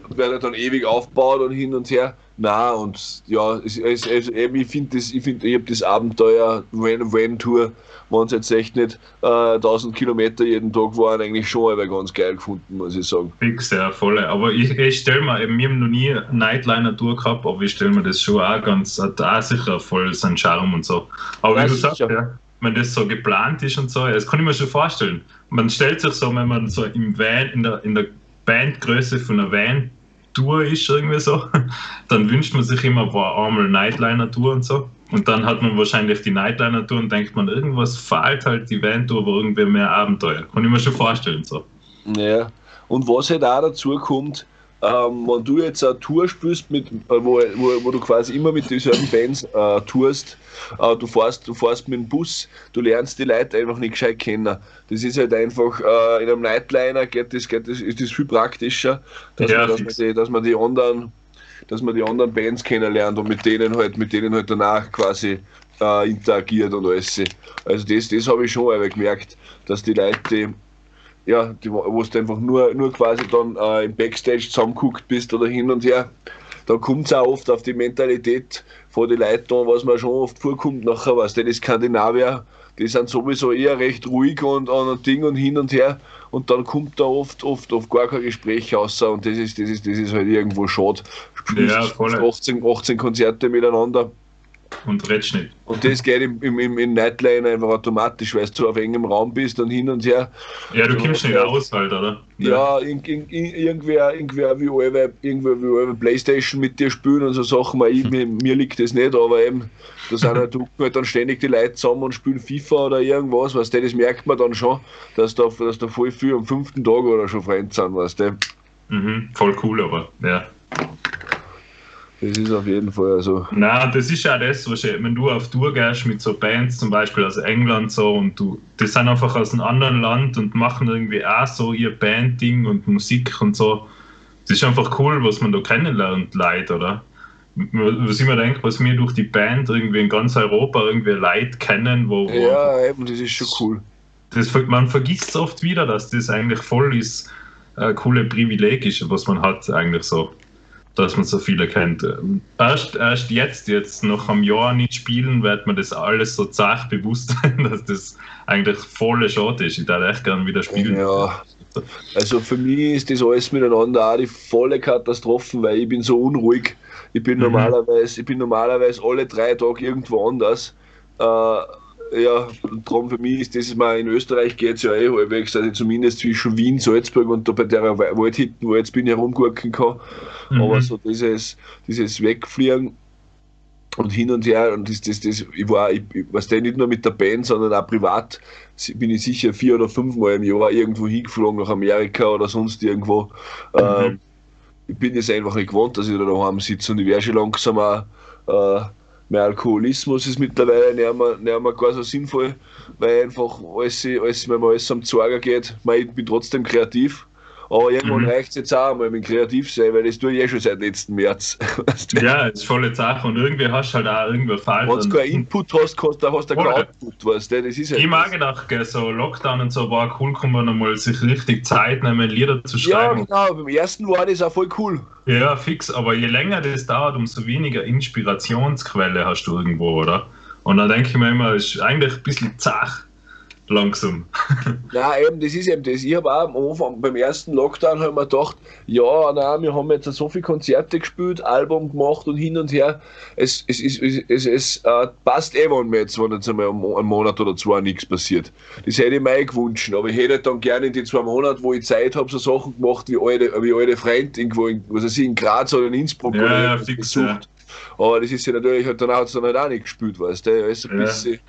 wird er dann ewig aufgebaut und hin und her. Na und ja, es, es, es, ich finde das, ich finde, ich habe das Abenteuer Van, Van Tour, wenn es jetzt echt nicht äh, 1000 Kilometer jeden Tag waren, eigentlich schon aber ganz geil gefunden, muss ich sagen. fix, ja, volle. Aber ich, ich stelle mir, eben, wir haben noch nie eine Nightliner-Tour gehabt, aber ich stelle mir das schon auch ganz, hat auch sicher voll seinen Charme und so. Aber Ja, wie du sagst, ja, wenn das so geplant ist und so, ja, das kann ich mir schon vorstellen. Man stellt sich so, wenn man so im Van, in der, in der Bandgröße von einer Van-Tour ist, irgendwie so, *laughs* dann wünscht man sich immer, boah, einmal Nightliner-Tour und so. Und dann hat man wahrscheinlich die Nightliner-Tour und denkt man, irgendwas fehlt halt die Van-Tour, aber irgendwie mehr Abenteuer. Kann ich mir schon vorstellen, so. Ja. Und was halt auch dazu kommt, ähm, wenn du jetzt eine Tour spielst, mit, äh, wo, wo, wo du quasi immer mit dieselben Bands äh, tourst, äh, du, fährst, du fährst mit dem Bus, du lernst die Leute einfach nicht gescheit kennen. Das ist halt einfach, äh, in einem Nightliner geht das, geht das, ist das viel praktischer, dass, Ja, man, dass, man die, dass man die anderen dass man die anderen Bands kennenlernt und mit denen halt, mit denen halt danach quasi äh, interagiert und alles. Also das, das habe ich schon einmal gemerkt, dass die Leute, ja, die, wo du einfach nur, nur quasi dann äh, im Backstage zusammenguckt bist oder hin und her, da kommt es auch oft auf die Mentalität von den Leuten an, was man schon oft vorkommt nachher, weißt du, die Skandinavier, die sind sowieso eher recht ruhig und an ein Ding und hin und her und dann kommt da oft, oft, oft gar kein Gespräch raus und das ist, das ist, das ist halt irgendwo schade. Spielst Ja, voll. 18, 18 Konzerte miteinander und redest nicht. Und das geht im, im, im, im Nightliner einfach automatisch, weil du auf engem Raum bist und hin und her. Ja, du kommst nicht raus halt, oder? Ja, in, in, in, irgendwer, irgendwer wie alle, irgendwer wie alle Playstation mit dir spielen und so Sachen. Ich, *laughs* mir, mir liegt das nicht, aber eben, da sind halt, halt dann ständig die Leute zusammen und spielen FIFA oder irgendwas, weißt du, das merkt man dann schon, dass da, dass da voll viel am fünften Tag oder schon Freunde sind, weißt du. Mhm, voll cool, aber ja. Das ist auf jeden Fall so. Nein, das ist ja das, was ich, wenn du auf Tour gehst mit so Bands, zum Beispiel aus England so, und du, die sind einfach aus einem anderen Land und machen irgendwie auch so ihr Bandding und Musik und so. Das ist einfach cool, was man da kennenlernt, Leute, oder? Was ich mir denke, was wir durch die Band irgendwie in ganz Europa irgendwie Leute kennen, wo. wo ja, eben, das ist schon cool. Das, man vergisst es oft wieder, dass das eigentlich voll ist, äh, coole Privileg ist, was man hat, eigentlich so dass man so viele kennt. Erst, erst jetzt, jetzt noch am Jahr nicht spielen, wird man das alles so zart bewusst sein, *laughs* dass das eigentlich voll schade ist. Ich würde echt gerne wieder spielen. Ja. Also für mich ist das alles miteinander auch die volle Katastrophe, weil ich bin so unruhig. Ich bin mhm. normalerweise, ich bin normalerweise alle drei Tage irgendwo anders. Äh, ja, darum für mich ist das mal in Österreich geht es ja eh halbwegs, also zumindest zwischen Wien, Salzburg und da bei der Waldhütte, wo ich jetzt bin, herumgucken kann. Mhm. Aber so dieses, dieses Wegfliegen und hin und her, und das, das, das, ich war, ich, ich weiß nicht nur mit der Band, sondern auch privat, bin ich sicher vier oder fünf Mal im Jahr irgendwo hingeflogen nach Amerika oder sonst irgendwo. Mhm. Ähm, ich bin es einfach nicht gewohnt, dass ich da daheim sitze und ich wäre schon langsam auch, äh, mein Alkoholismus ist mittlerweile nicht mehr, nicht mehr gar so sinnvoll, weil einfach alles, alles, wenn man alles am Zorger geht, ich bin trotzdem kreativ aber irgendwann mhm. reicht es jetzt auch mal mit kreativ sein, weil das tue ich eh schon seit letzten März. *laughs* ja, ist volle Sache. Und irgendwie hast du halt auch irgendwo falsch. Wenn du keinen Input hast, hast du, hast du keinen Output, weißt du? Das ist halt ich mag gedacht, so Lockdown und so war cool, kann man nochmal sich richtig Zeit nehmen, Lieder zu schreiben. Ja, genau. Beim ersten war das auch voll cool. Ja, fix. Aber je länger das dauert, umso weniger Inspirationsquelle hast du irgendwo, oder? Und dann denke ich mir immer, es ist eigentlich ein bisschen zach langsam. *laughs* nein, eben, das ist eben das. Ich habe auch am Anfang, beim ersten Lockdown haben wir gedacht, ja, nein, wir haben jetzt so viele Konzerte gespielt, Album gemacht und hin und her. Es, es, es, es, es äh, passt eh, wenn mir jetzt, wenn jetzt einmal einen Monat oder zwei nichts passiert. Das hätte ich mir gewünscht, aber ich hätte dann gerne in die zwei Monate, wo ich Zeit habe, so Sachen gemacht wie alte, wie alte Freunde irgendwo, in, was weiß ich, in Graz oder in Innsbruck ja, oder ja, fix, ja. Aber das ist ja natürlich, halt, dann hat es dann halt auch nicht gespielt, weißt du, ist ein bisschen.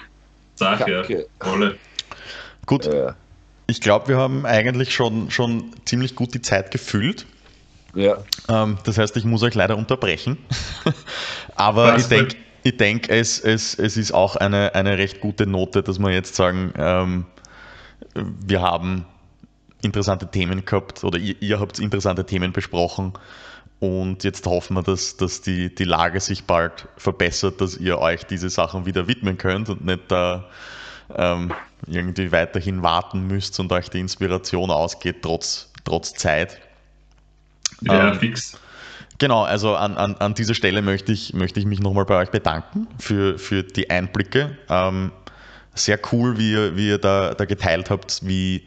Sache, ja. Volle. Gut. Äh. Ich glaube, wir haben eigentlich schon, schon ziemlich gut die Zeit gefüllt. Ja. Ähm, das heißt, ich muss euch leider unterbrechen. *laughs* Aber Was ich denke, ich denk, es, es, es ist auch eine, eine recht gute Note, dass wir jetzt sagen, ähm, wir haben interessante Themen gehabt oder ihr, ihr, habt interessante Themen besprochen. Und jetzt hoffen wir, dass, dass die, die Lage sich bald verbessert, dass ihr euch diese Sachen wieder widmen könnt und nicht da ähm, irgendwie weiterhin warten müsst und euch die Inspiration ausgeht, trotz, trotz Zeit. Ja, ähm, fix. Genau, also an, an, an dieser Stelle möchte ich, möchte ich mich nochmal bei euch bedanken für, für die Einblicke. Ähm, sehr cool, wie ihr, wie ihr da, da geteilt habt, wie,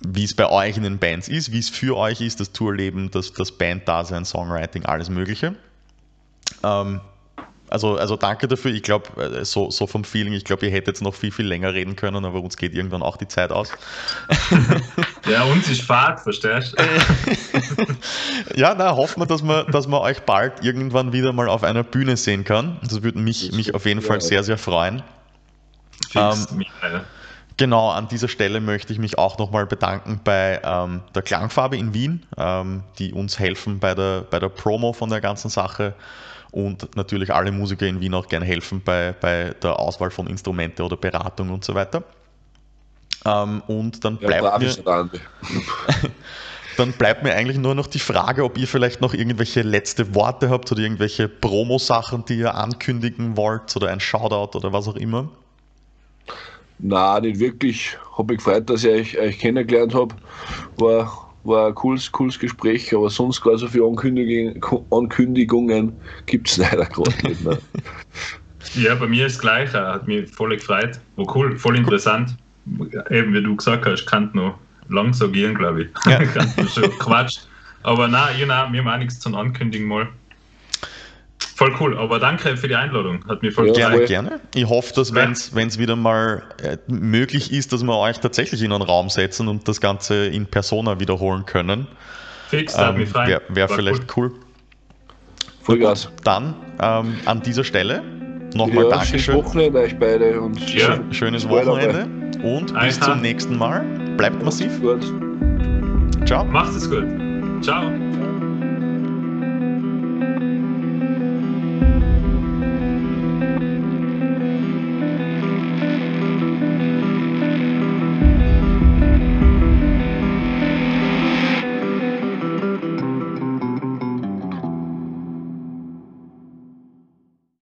wie es bei euch in den Bands ist, wie es für euch ist, das Tourleben, das, das Band-Dasein, Songwriting, alles Mögliche. Ähm, also, also danke dafür. Ich glaube, äh, so, so vom Feeling, ich glaube, ihr hättet jetzt noch viel, viel länger reden können, aber uns geht irgendwann auch die Zeit aus. *laughs* ja, uns ist Fahrt, verstehst du? *laughs* ja, na, hoffen wir, dass man, dass man euch bald irgendwann wieder mal auf einer Bühne sehen kann. Das würde mich, mich auf jeden Fall sehr, sehr freuen. Ähm, genau, an dieser Stelle möchte ich mich auch nochmal bedanken bei ähm, der Klangfarbe in Wien, ähm, die uns helfen bei der, bei der Promo von der ganzen Sache und natürlich alle Musiker in Wien auch gerne helfen bei, bei der Auswahl von Instrumente oder Beratung und so weiter. Ähm, und dann bleibt, ja, mir, *laughs* dann bleibt mir eigentlich nur noch die Frage, ob ihr vielleicht noch irgendwelche letzte Worte habt oder irgendwelche Promo-Sachen, die ihr ankündigen wollt oder ein Shoutout oder was auch immer. Na, nicht wirklich. Habe mich gefreut, dass ich euch, euch kennengelernt habe. War war ein cooles, cooles Gespräch, aber sonst gar so viele Ankündigungen, Ankündigungen gibt es leider gerade nicht mehr. *laughs* Ja, bei mir ist das Gleiche. Hat mich voll gefreut. War cool, voll interessant. Eben wie du gesagt hast, kann noch lang so gehen, glaube ich. Ja. *laughs* kann schon Quatsch. Aber nein, know, wir haben auch nichts zum Ankündigen mal. Voll cool, aber danke für die Einladung. Hat mir voll Ja, Gerne, gerne. Ich hoffe, dass wenn es wieder mal äh, möglich ist, dass wir euch tatsächlich in einen Raum setzen und das Ganze in Persona wiederholen können. Fix, hat Ähm, mich frei. Wäre wär vielleicht cool. Vollgas. Dann ähm, an dieser Stelle nochmal Ja, Dankeschön. schönes Wochenende euch beide und Ja. Schönes Bis Wochenende und bis Aha. zum nächsten Mal. Bleibt massiv. Gut. Ciao. Macht es gut. Ciao.